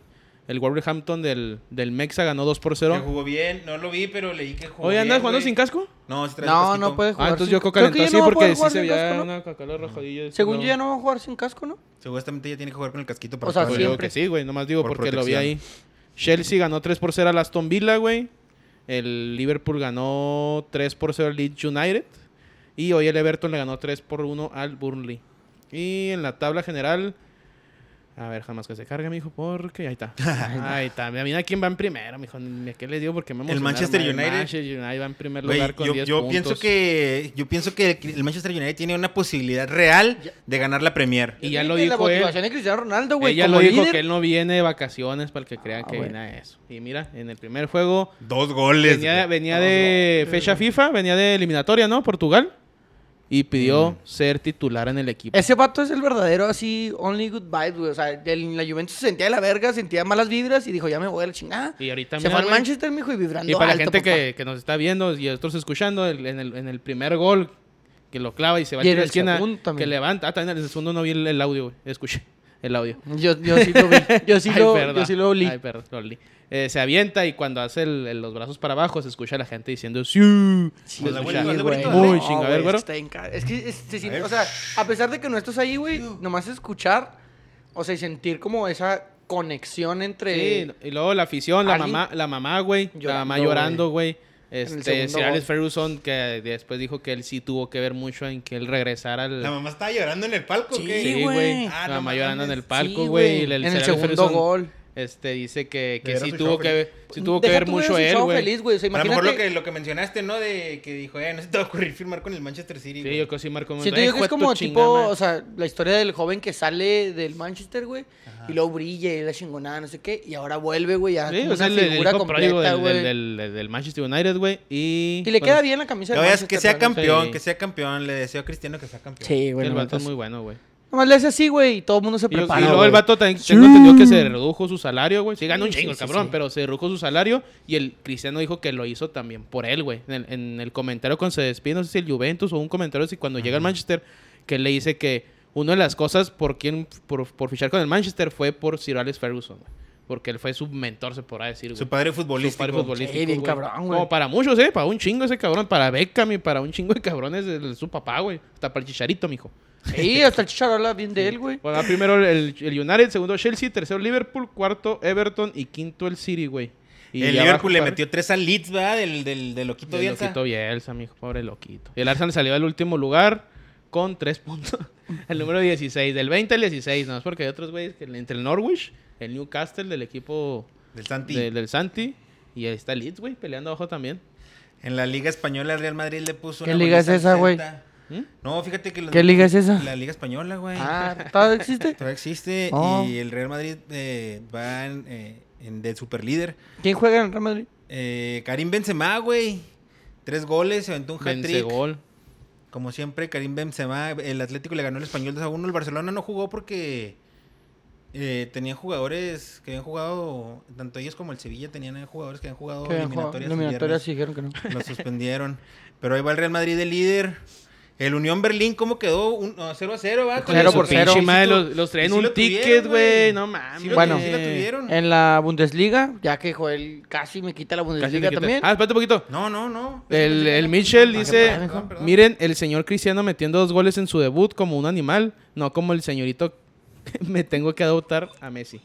El Wolverhampton del, del Mexa ganó 2 por Que 0. jugó bien, no lo vi, pero leí que jugó Oye, ¿andas jugando sin casco? No, sí trae No, casquito. no puede Ah, jugar. entonces sin- yo creo que Creo calentó ya así no va a porque poder sí jugar se sin veía casco, ¿no? una cacala rojadilla. Según no. yo ya no va a jugar sin casco, ¿no? Supuestamente ya tiene que jugar con el casquito para O sea, Pues todo. digo siempre. que sí, güey. Nomás digo Por porque lo vi protección. ahí. Chelsea ganó 3 por 0 al Aston Villa, güey. El Liverpool ganó 3 por 0 al Leeds United. Y hoy el Everton le ganó 3 por 1 al Burnley. Y en la tabla general... A ver, jamás que se cargue, mijo, porque ahí está. Ahí está. Mira quién va en primero, mijo. A qué le digo porque me El Manchester. United. Manchester United va en primer lugar con yo, 10 yo puntos. pienso que yo pienso que el Manchester United tiene una posibilidad real de ganar la Premier. Y ya lo que La dijo él. motivación de Cristiano Ronaldo, güey. Ella lo dijo líder. que él no viene de vacaciones para el que crean Ah, que güey. viene a eso. Y mira, en el primer juego Dos goles. venía, güey. venía Dos de goles, fecha. FIFA, venía de eliminatoria, ¿no? Portugal. Y pidió Mm. ser titular en el equipo. Ese vato es el verdadero así, only good vibes, güey. O sea, el- la Juventus se sentía de la verga, sentía malas vibras y dijo, ya me voy a la chingada. Y ahorita Se mira, fue al Manchester, mijo, y vibrando Y para alto, la gente que, que nos está viendo y otros escuchando, el- en, el, en el primer gol que lo clava y se va a Y en a la el esquina, segundo también. que levanta. Ah, también en el segundo no vi el, el audio, güey. Escuché el audio. Yo, yo sí lo vi. Yo sí, Ay, lo, yo sí lo olí. Ay, perdón, lo olí. Eh, se avienta y cuando hace el- el- los brazos para abajo se escucha a la gente diciendo ¡Sí! Sí, Hazle güey, Muy hazle. chinga, a ver, güey, güero. está bien ca- Es que es- se siente- o sea, a pesar de que no estás ahí, güey, nomás escuchar, o sea, y sentir como esa conexión entre... Sí, y luego la afición, la ¿Alguien? mamá, la mamá, güey. La mamá llorando, güey. Este, Sir Alex. Ferguson, que después dijo que él sí tuvo que ver mucho en que él regresara al. La mamá estaba llorando en el palco, Sí, ¿qué? Sí, güey. Ah, la mamá llorando en el palco, Sí, güey. y en el segundo Ferguson, gol. Este dice que, que sí tuvo que, sí tuvo que ver tú mucho él, güey. feliz, güey. O sea, A lo mejor imagínate- lo que, lo que mencionaste, ¿no? De que dijo, eh, no se te va a ocurrir firmar con el Manchester City. Sí, güey. yo creo que sí marcó Ay, yo que es como chingada tipo, o sea, la historia del joven que sale del Manchester, güey, y luego brilla y la chingonada, no sé qué, y ahora vuelve, güey, ya Sí, o sea, una el, figura completa, del, güey. del, del, del Manchester United, güey. Y, Y le bueno, queda bien la camisa Que, del vayas- Manchester. que sea campeón, Sí. que sea campeón. Le deseo a Cristiano que sea campeón. Sí, güey. el vato es sí. muy bueno, güey. Nomás le hace así, güey, y todo el mundo se yo- y prepara. luego el vato también, tengo entendido que se redujo su salario, güey. Sí, gana un chingo sí, el cabrón, sí. pero se redujo su salario. Y el Cristiano dijo que lo hizo también por él, güey. En el, en el comentario cuando se despide, no sé si el Juventus o un comentario así cuando llega al Manchester, que él le dice que una de las cosas por quien por, por fichar con el Manchester fue por Sir Alex Ferguson, güey. Porque él fue su mentor, se podrá decir, güey. Su padre Su futbolístico. padre futbolístico, Sí, bien güey. cabrón, güey. Como para muchos, ¿eh? Para un chingo ese cabrón. Para Beckham y para un chingo de cabrones su papá, güey. Hasta para el chicharito, mijo. Sí, hasta el Chicharro habla bien de él, güey. Bueno, va primero el, el United, segundo Chelsea, tercero Liverpool, cuarto Everton y quinto el City, güey. Y el Liverpool le metió tres al Leeds, ¿verdad? Del, del, del Loquito el Bielsa. loquito Bielsa, mijo, pobre loquito. Y el Arsenal salió al último lugar con tres puntos. el número 16, del 20 al 16, no es porque hay otros güeyes que entre el Norwich, el Newcastle del equipo Del Santi. de- del Santi y ahí está Leeds, güey, peleando abajo también. En la Liga Española, el Real Madrid le puso ¿Qué una liga es esa, güey? ¿Mm? No, fíjate que... los- ¿Qué liga es esa? La Liga Española, güey. Ah, ¿todavía existe? Todavía existe Oh. y el Real Madrid eh, va en, eh, en de superlíder. ¿Quién juega en el Real Madrid? Eh, Karim Benzema, güey. Tres goles, se aventó un hat-trick. gol. Como siempre, Karim Benzema, el Atlético le ganó el Español 2 a 1. El Barcelona no jugó porque eh, tenían jugadores que habían jugado, tanto ellos como el Sevilla tenían jugadores que habían jugado Que jugado- eliminatorias. el eliminatorias sí dijeron que no. Lo suspendieron. Pero ahí va el Real Madrid de líder. El Unión Berlín, ¿cómo quedó? Un, no, 0 a 0, ¿va? Con Cero el por Pinche cero. Pinche madre, sí tu- los, los traen un lo ticket, güey. No mames. Sí Bueno. sí la tuvieron. En la Bundesliga, ya que Joel casi me quita la Bundesliga quita. también. Ah, espérate un poquito. No, no, no. El, el Mitchell Ah, dice, perdón, perdón, perdón. miren, el señor Cristiano metiendo dos goles en su debut como un animal, no como el señorito me tengo que adoptar a Messi.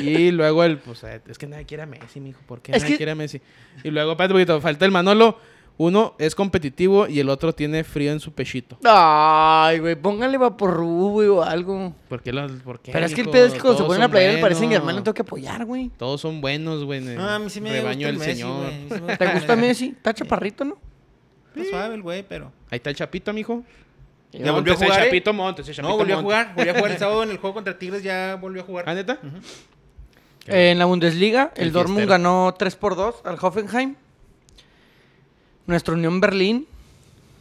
Y luego el, pues, eh, es que nadie quiere a Messi, mijo, ¿por qué Es nadie que- quiere a Messi? Y luego, espérate un poquito, falta el Manolo, uno es competitivo y el otro tiene frío en su pechito. Ay, güey, póngale vaporru, güey, o algo. ¿Por qué? los- por qué, Pero es que el pedo es que cuando se ponen a playera parecen buenos. hermano, tengo que apoyar, güey. Todos son buenos, güey, No, a mí sí me rebaño gusta el Messi, señor. güey. Sí me gusta ¿Te gusta Messi? Está chaparrito, ¿no? Está suave el güey, pero... Ahí está el Chapito, mijo. Ya volvió a jugar, ¿eh? Chapito Montes, Chapito No, volvió a jugar. Volvió a jugar el sábado en el juego contra Tigres, ya volvió a jugar. ¿Ah, neta? Eh, en la Bundesliga, el, El Dortmund ganó 3 por 2 al Hoffenheim. Nuestro Unión Berlín,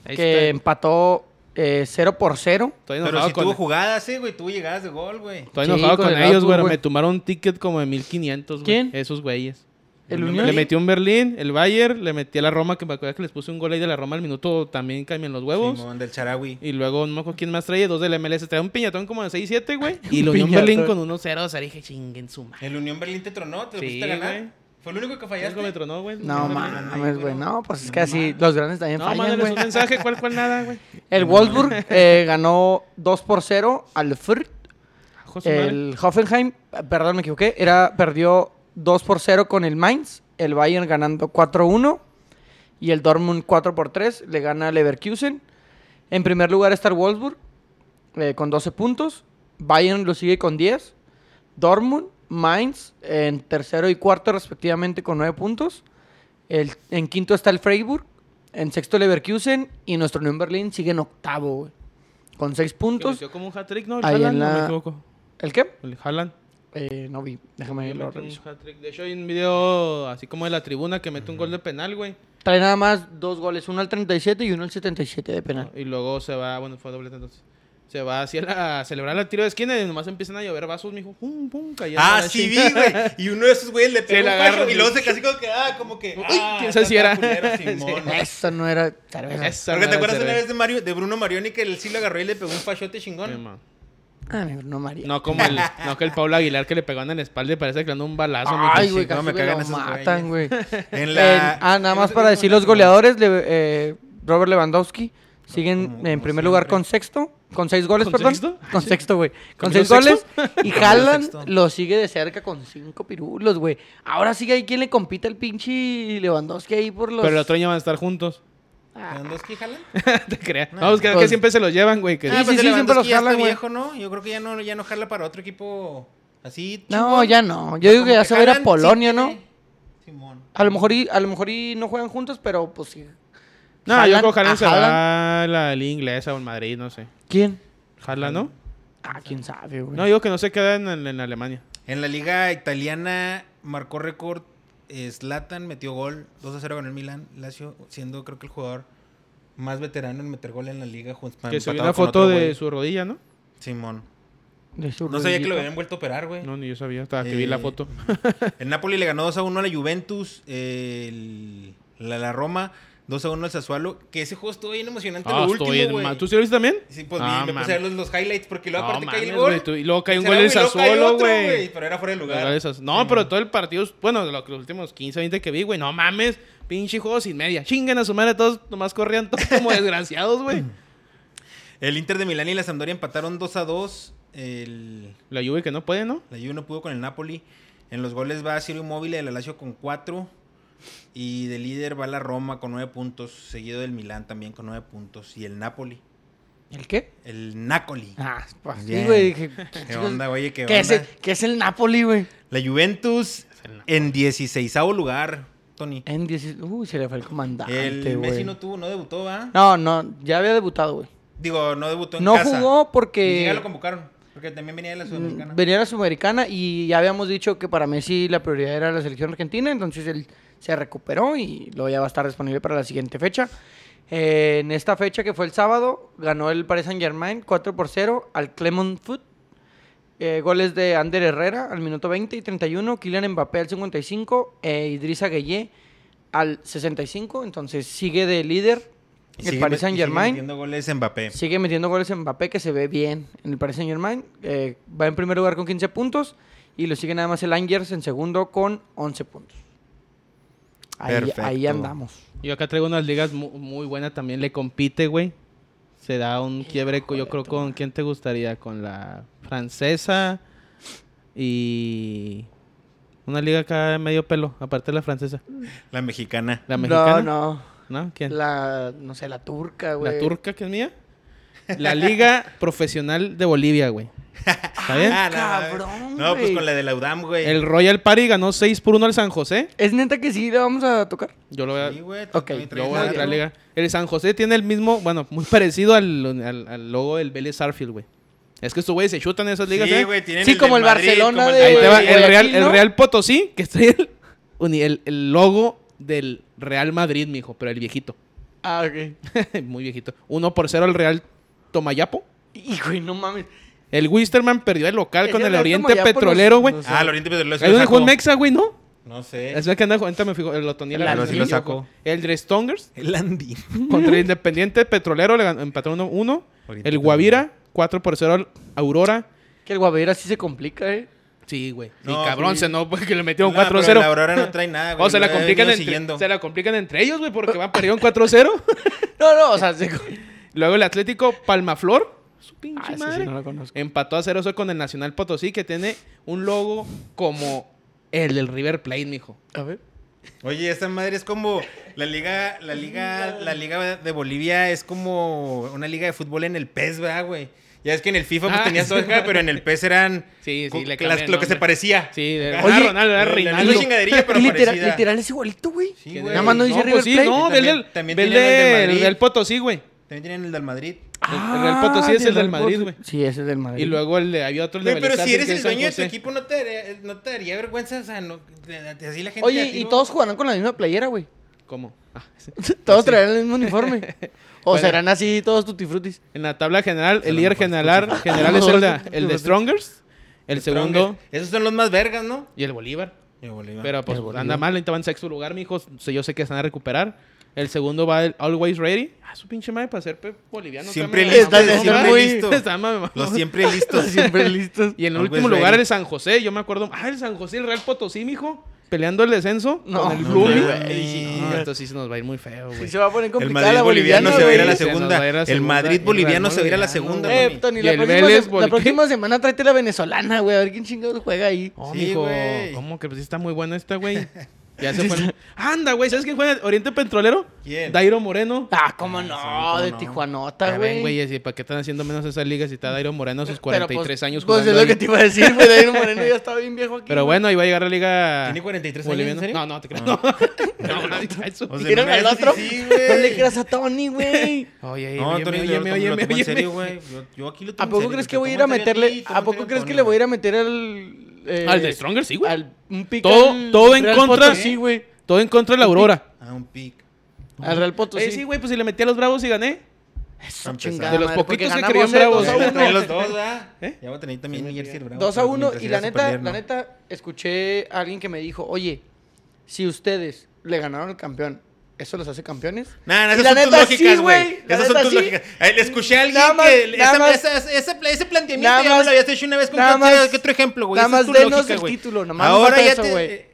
Ahí que está. empató eh, 0 por 0. Estoy Pero si con, tuvo jugadas, sí, güey. Tuvo llegadas de gol, güey. estoy Sí, enojado con con, el ellos, güey. Me tomaron un ticket como de 1500, güey. ¿Quién? Esos güeyes. El Unión. Le metió un Berlín, el Bayern, le metí a la Roma, que me acuerdo que les puse un gol ahí de la Roma al minuto, también cambian los huevos. Simón, del Charawi. y luego, no me acuerdo quién más traía, dos del MLS. Traía un piñatón como de 6-7, güey. Y el Unión. Berlín con 1-0. O sea, dije, chinguen su madre. El Unión Berlín te tronó, te Sí, pusiste a ganar. güey. Fue el único que ¿Quién fallaste. me tronó, güey? No Sí, mames, güey. No, pues es que No así mames. los grandes también No, fallan, güey. un mensaje, ¿cuál, cuál nada, güey? El Wolfsburg eh, ganó 2 por 0 al Fürth. Madre. El Hoffenheim, perdón, me equivoqué, era, perdió 2 por 0 con el Mainz. El Bayern ganando 4-1. Y el Dortmund 4 por 3 le gana Leverkusen. En primer lugar está el Wolfsburg eh, con 12 puntos. Bayern lo sigue con 10. Dortmund, Mainz en tercero y cuarto respectivamente con 9 puntos. El, en quinto está el Freiburg. En sexto Leverkusen. Y nuestro Unión Berlín sigue en octavo, güey. Con 6 Que puntos. metió como un hat-trick, ¿no? El Haaland, en no me la- equivoco. ¿El qué? El Haaland. Eh, no vi. Déjame Sí, lo reviso. De hecho, hay un video así como de la tribuna que mete un gol de penal, güey. Trae nada más dos goles, uno al 37 y uno al 77 de penal. Y luego se va, bueno, fue doblete entonces. Se va hacia la, a celebrar el tiro de esquina y nomás empiezan a llover vasos, mijo. Pum, pum, cayendo Ah, sí vi, güey. Y uno de esos güeyes le pegó le un agarra, y sí. luego se casi como que, ah, como que, Uy, ah, quién sabe si era. culero, Simón. Eso no era cerveza. Esa Porque te madre acuerdas una ve. vez de Mario, de Bruno Marioni que él sí lo agarró y le pegó un fachote Sí, chingón. man. Ah, Bruno María. No como el, no que el Pablo Aguilar que le pegó en la espalda y parece que le andó un balazo. Ay, güey, casi me me cagan lo matan, güey. En En- la... ah, nada más no para decir los goleadores. le- eh, Robert Lewandowski siguen Como- en primer lugar con sexto. Con seis goles, ¿Con perdón. sexto? Con sexto, güey. Con ¿Camilo seis goles. Y Haaland lo sigue de cerca con cinco pirulos, güey. Ahora sigue ahí quien le compite al pinche Lewandowski ahí por los... Pero el otro año van a estar juntos. Ah, ¿Lewandowski jalan? Te creas. No, Vamos, que, pues- que siempre se los llevan, güey. Que... Sí, Ah, pues sí, sí, siempre los jalan, güey. viejo, ¿no? Yo creo que ya no, ya no jala para otro equipo Así. No, ya no. Yo digo que ya se va a ir a jalan, sí Polonia, ¿no? Simón. A lo mejor y, a lo mejor y no juegan juntos, pero pues sí. No, Haaland- yo creo que Haaland a se Haaland. va a la liga inglesa o en Madrid, no sé. ¿Quién? Jala, ¿no? Ah, quién sabe, güey. No, digo que no se queda en, en Alemania. En la liga italiana marcó récord. Eh, Zlatan metió gol 2 a 0 con el Milan. Lazio, siendo creo que el jugador más veterano en meter gol en la liga. Que subió una foto de güey. su rodilla, ¿no? Simón. De su No sabía que lo habían vuelto a operar, güey. No, ni yo sabía, hasta que vi la Eh, foto. El Napoli le ganó 2 a 1 a la Juventus. eh, el- la, la Roma 2 a 1 al Sassuolo. Que ese juego estuvo bien emocionante. Ah, lo último, bien ¿Tú sí lo viste también? Sí, pues Ah, me puse a ver los, los highlights porque luego No aparte cae el gol. güey, tú- y luego cae un gol cae Sassuolo, güey. Pero era fuera de Los lugar. No, pero todo el partido, bueno, lo- los últimos 15, 20 que vi, güey, no mames, pinche juego sin media. Chinguen a su madre, todos nomás corrían todos como desgraciados, güey. El Inter de Milán y la Sampdoria empataron 2 a 2. El, La Juve que no puede, ¿no? la Juve no pudo con el Napoli. En los goles va Ciro Immobile de la Lazio con 4. Y de líder va la Roma con 9 puntos. Seguido del Milán también con 9 puntos. Y el Napoli. ¿El qué? El Napoli. Ah, pues sí, Bien. güey. dije, ¿Qué onda, oye? ¿Qué, ¿Qué es, onda? el, qué es el Napoli, güey? La Juventus en 16 lugar, Tony. En 10... Uy, se le fue el comandante, El güey. Messi no tuvo, no debutó, ¿va? No, no, ya había debutado, güey. Digo, no debutó en No casa. jugó porque siquiera lo convocaron. Porque también venía de la Sudamericana. venía a la Sudamericana y ya habíamos dicho que para Messi la prioridad era la selección argentina, entonces él se recuperó y luego ya va a estar disponible para la siguiente fecha. Eh, en esta fecha que fue el sábado, ganó el Paris Saint Germain 4 por 0 al Clermont Foot. Eh, goles de Ander Herrera al minuto 20 y 31, Kylian Mbappé al 55 e Idrissa Gueye al 65. Entonces sigue de líder el sigue Paris Saint sigue Germain. metiendo goles Mbappé. Sigue metiendo goles en Mbappé, que se ve bien en el Paris Saint Germain. Eh, va en primer lugar con 15 puntos. Y lo sigue nada más el Angers en segundo con 11 puntos. Ahí, ahí andamos. Yo acá traigo unas ligas mu- muy, buenas también. Le compite, güey. Se da un quiebre, co- yo creo, con quién te gustaría. Con la francesa y una liga acá de medio pelo, aparte de la francesa. La mexicana. La mexicana. No, ¿No? ¿Quién? no. La, no sé, la turca, güey. La turca, que es mía. La Liga Profesional de Bolivia, güey. ¿Está bien? Ah, no, cabrón, No, pues con la de la UDAM, güey. El Royal Party ganó 6 por 1 al San José. ¿Es neta que sí le vamos a tocar? Yo lo voy a, Sí, güey. Ok, yo voy a la- entrar a la liga. El San José tiene el mismo, bueno, muy parecido al, al, al logo del Vélez Sarfield, güey. Es que estos güeyes se chutan en esas ligas, Sí, ¿eh? güey, tienen Sí, el como el Barcelona como de- Ahí te va, el Real, el. Real Potosí, que está ahí el, el, el logo del Real Madrid, mijo, pero el viejito. Ah, ok. muy viejito. 1 por 0 al Real Tomayapo. Hijo, y no mames. El Wisterman perdió el local con el Oriente Petrolero, güey. Ah, el Oriente Petrolero. lo donde jugó el. Mexa, güey, ¿no? No sé. Es que anda, ahorita me fijo, el Otoniel. El Pero sí lo sacó. El Drestongers El Andy. contra el Independiente Petrolero le ganó, empató 1 1. Ahorita El te Guavira 4 por 0 al Aurora. Que el Guavera sí se complica, ¿eh? Sí, güey. No, y cabrón, se no, porque le metieron No, 4 pero 0. La Aurora no trae nada, güey. O se la complican entre, se la complican entre ellos, güey, porque van perdieron 4-0. No, no, o sea, se... Luego el Atlético Palmaflor, su pinche Ah, ese sí madre, no lo empató a 0 con el Nacional Potosí, que tiene un logo como el del River Plate, mijo. A ver. Oye, esta madre es como la liga, la liga, la liga de Bolivia es como una liga de fútbol en el PES, ¿verdad, güey? Ya es que en el FIFA pues Ah, tenías todo sí. acá, pero en el PES eran Sí, sí, le las- lo que se parecía. Sí, de- Oye, Ronaldo, era Rinaldo. chingaderilla, pero literal, parecida. literal es igualito, güey. Sí, Sí, güey. Nada más no dice no, River pues sí, Plate. no, del, También- del, también del, del Potosí, güey. También tienen el del Madrid. El Real Potosí es el del Madrid, güey. Sí, ese es del Madrid. Y luego el de, había otro el de pero si eres el dueño de tu equipo, ¿no te, daría- no te daría vergüenza? O sea, no, así la gente... Oye, y todos jugarán con la misma playera, güey. ¿Cómo? Ah, sí. Todos Sí. traerán el mismo uniforme. O Bueno. serán así todos tutti frutis. En la tabla general, el líder general, general es el de, el de Strongers, el segundo Esos son los más vergas, ¿no? y el Bolívar. Y Bolívar. Pero pues El Bolívar. anda mal, ahorita va en sexto lugar, mijos. Yo sé que se van a recuperar. El segundo va el Always Ready. Ah, su pinche madre para ser boliviano. Siempre listo, muy- listo. Los siempre listos. Siempre listos. Y en el último lugar el San José. Yo me acuerdo. Ah, el San José, el Real Potosí, mijo. Peleando el descenso No, con el no, Blooming. güey. No, esto sí se nos va a ir muy feo, Sí güey. se va a poner El Madrid boliviano se va a ir a la segunda. va a ir a la El segunda. Madrid boliviano se va a ir a la segunda, güey. Eh. Tony, la próxima, Vélez, la próxima semana tráete la venezolana, güey. A ver quién chingados juega ahí. Oh, Sí, mijo. güey. ¿Cómo que pues sí está muy buena esta, güey? Ya se fue. Anda, güey, ¿sabes quién juega en Oriente Petrolero? ¿Quién? Dairo Moreno. Ah, cómo sí, no, cómo de no. Tijuanota, güey. güey, ¿y ¿para qué están haciendo menos esas ligas si está Dairo Moreno a sus Pero, 43 años Pues jugando es lo ahí? que te iba a decir, güey. Dairo Moreno ya estaba bien viejo aquí. Pero bueno, ahí va a llegar la liga. ¿Tiene 43 años, en serio? No, no, te creas. No, no, no, eso. O sea, ¿Quieren no me al hagas otro? sí, güey. No le creas a Tony, güey. Oye, No, óyeme, Tony, óyeme, yo en serio, güey. Aquí lo tomo ¿A poco crees que voy a ir a meterle? ¿A poco crees que le voy a ir a meter al. Eh, Al de Stronger, sí, güey. Al, un pick Todo- al todo en Real contra. Potosí, güey. Todo en contra de la Aurora. Ah, un pick. Al Real Potosí. Eh, sí, güey, pues si le metí a los Bravos y gané. Eso, chingada De los madre, poquitos que creían bravos. dos a uno. los dos, ¿verdad? ¿Eh? Ya voy a tener también mi jersey bravo. 2 a pero 1 mientras y la neta, la neta, escuché a alguien que me dijo, oye, si ustedes le ganaron al campeón, ¿eso los hace campeones? Nah, esas son tus lógicas, güey. la Esas son tus sí. lógicas. Le escuché a alguien más- que esa- más- esa- esa- ese planteamiento ya me más- lo habías hecho una vez con más- qué otro ejemplo, güey. nada Esa es más tu denos lógica, el güey. título, nomás nos Ahora ya eso, te... güey. eh,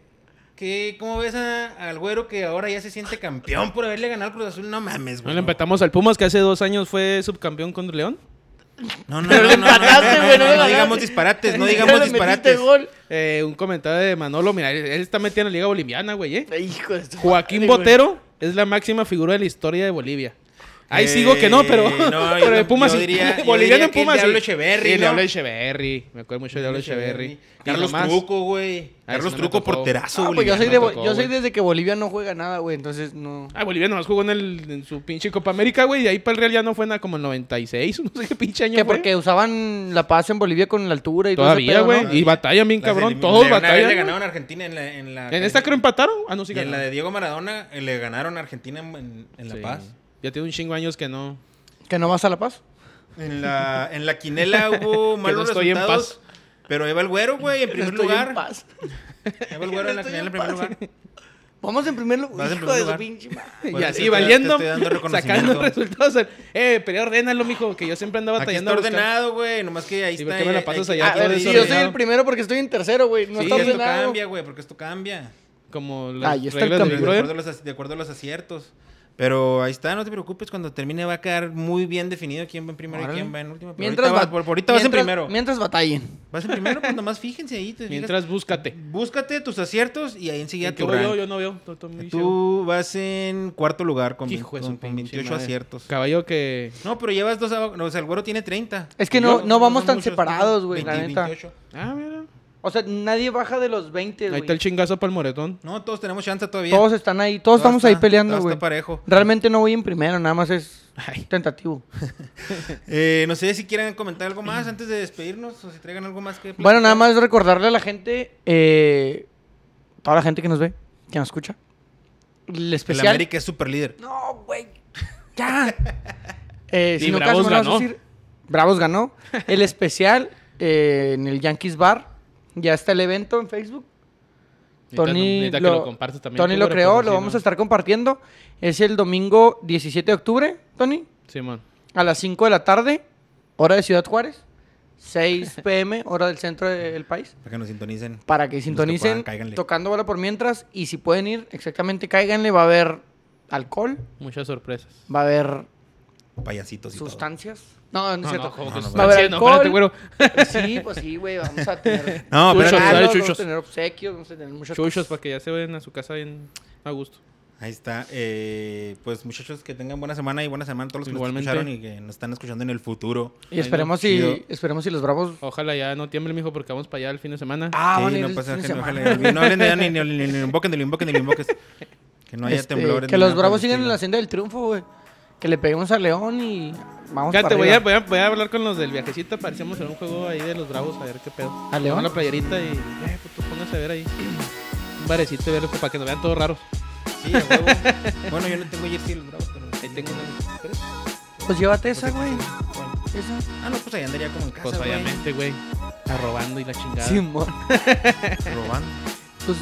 ¿qué- ¿Cómo ves a- al güero que ahora ya se siente campeón por haberle ganado al Cruz Azul? No mames, No güey. le empatamos al Pumas, que hace dos años fue subcampeón contra León. No, no, Pero no, le no, no, empataste, no, güey, no, no le no ganaste. digamos disparates, no digamos disparates. gol. Eh, un comentario de Manolo, mira, él, está metido en la Liga Boliviana, güey, ¿eh? Hijo de su Joaquín madre, güey. Botero es la máxima figura de la historia de Bolivia. Ahí Eh, sigo que no, pero, no, pero de Pumas yo sí. diría- yo Boliviano en Pumas sí. Diablo Echeverri, Sí, ¿no? Diablo Echeverri. Me acuerdo mucho de Diablo Echeverri. Y Carlos Truco, güey. Carlos no Truco, porterazo, Ah, pues yo soy, de, tocó, yo soy güey. desde que Bolivia no juega nada, güey, entonces no... Ah, Bolivia nomás jugó en, el, en su pinche Copa América, güey. Y ahí para el Real ya no fue nada como el 96, no sé qué pinche año Que porque usaban la paz en Bolivia con la altura y todo Todavía, güey. ¿no? Y batallan bien, cabrón. Todos batallan. Le güey. ganaron a Argentina en la... En, la, En esta creo empataron. Ah, no, sí Y en la de Diego Maradona eh, le ganaron a Argentina en, en La. Paz. Ya tiene un chingo años que no. ¿Que no vas a la paz? En la, en la quinela hubo Que malos no estoy en resultados. Pero ahí va el güero, güey, en primer Estoy lugar. en paz. Ahí va el güero en la quinela en en primer paz. lugar. Vamos en primer lugar. Vas en Hijo primer de su pinche madre. Y así valiendo. Sacando resultados. Eh, pero ordénalo, mijo, que yo siempre andaba Aquí batallando. está ordenado, güey. Nomás que ahí ¿Y está. por qué me la ahí- pasas allá? Ver, si yo soy el primero porque estoy en tercero, güey. No Sí, está esto ordenado. cambia, güey, porque esto cambia. Como las Ahí está el reglas De acuerdo, a los, de acuerdo a los aciertos. Pero ahí está, no te preocupes. Cuando termine va a quedar muy bien definido quién va en primero Órale. y quién va en último. Pero Mientras, ahorita, va- por, por ahorita vas en primero. Mientras batallen. Vas en primero, pues nomás fíjense ahí. te fijas. Mientras búscate. Búscate tus aciertos y ahí enseguida ¿En qué tu yo? rank. Yo no veo. Estoy- estoy muy ciego. Tú vas en cuarto lugar con, Hijo de con- su con pinche 28 madre. aciertos. Caballo que. No, pero llevas dos abajo. No, o sea, el güero tiene 30. Es que Y no- yo, no vamos son tan separados, güey, la 20, neta. 28. Ah, mira. O sea, nadie baja de los 20, Ahí güey. está el chingazo para el moretón. No, todos tenemos chance todavía. Todos están ahí, todos Todo estamos está- ahí peleando, todo güey. está parejo. Realmente no voy en primero, nada más es Ay. tentativo. Eh, no sé si quieren comentar algo más antes de despedirnos o si traigan algo más que Bueno, nada más recordarle a la gente, eh, toda la gente que nos ve, que nos escucha, el El especial. América es super líder. No, güey. Ya. Eh, si no, caso, me lo vas a decir. Bravos ganó. El especial eh, en el Yankees Bar. Ya está el evento en Facebook. Tony Necesita que lo, lo compartas también. Tony lo creó, lo vamos a estar compartiendo. Es el domingo 17 de octubre, Tony, Simón. a las 5 de la tarde, hora de Ciudad Juárez. 6 pm, hora del centro del país. Para que nos sintonicen. Para que sintonicen, tocando bola por mientras. Y si pueden ir, exactamente, cáiganle. Va a haber alcohol, Muchas sorpresas. va a haber Payasitos y todo. sustancias. No, no es cierto. No, no, Va a haber sustancia, no, espérate, güero. Sí, pues sí, güey, vamos a tener No, Chuchos, pero vamos a tener obsequios, vamos a tener muchas Chuchos cosas. para que ya se vayan a su casa bien a gusto. Ahí está. Eh, pues muchachos, que tengan buena semana y buena semana a todos los que Igualmente. nos escucharon y que nos están escuchando en el futuro. Y esperemos si, esperemos si los bravos... Ojalá ya no tiemble, mijo, porque vamos para allá el fin de semana. Ah, Sí, no pasa fin de no, semana. ojalá- no hablen de ni, ni, ni, ni, ni lo invoquen, ni lo invoquen, ni lo invoques. Que no haya Este, temblores. Que los bravos sigan en la senda del triunfo, güey. Que le peguemos a León y vamos para voy a, voy, a, voy a hablar con los del viajecito. Parecíamos en un juego ahí de los bravos, a ver qué pedo. ¿A León? Vamos a la playerita y, eh, pues tú póngase a ver ahí. Un barecito y verlo para que nos vean todos raros. Sí, a huevo. bueno, yo no tengo jersey de los bravos, pero. Ahí tengo una. ¿Quieres? Pues llévate esa, qué güey. Esa. Ah, no, pues ahí andaría como en casa. Pues güey. obviamente, güey. Está robando y la chingada. Simón. Robando. Pues,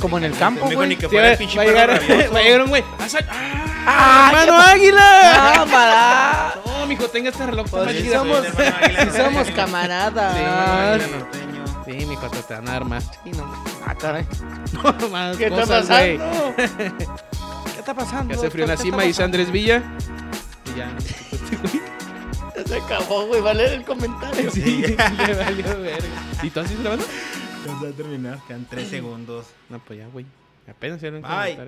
como en el campo, güey. ni que Sí, fuera el pinche va llegar, va a llegar un güey. ¡Ah, sal- ¡Ah! ¡Ah, ¡Hermano qué- águila! ¡Cámara! No, mijo, tenga este reloj. está Pues sí somos, hermano sí somos Sí, camaradas. águila norteño. Sí, mijo, te te van a dar más. Sí, no. Ah, caray. No, más ¿Qué está cosas, güey. pasando? ¿Qué está pasando? Frío en la ¿Qué cima, está dice Andrés Villa. Y ya. Se acabó, güey. Va a leer el comentario. Sí, le valió verga. ¿Y tú así grabando? Ya se va a terminar. Quedan 3 segundos. No, pues ya, güey. Apenas un Bye.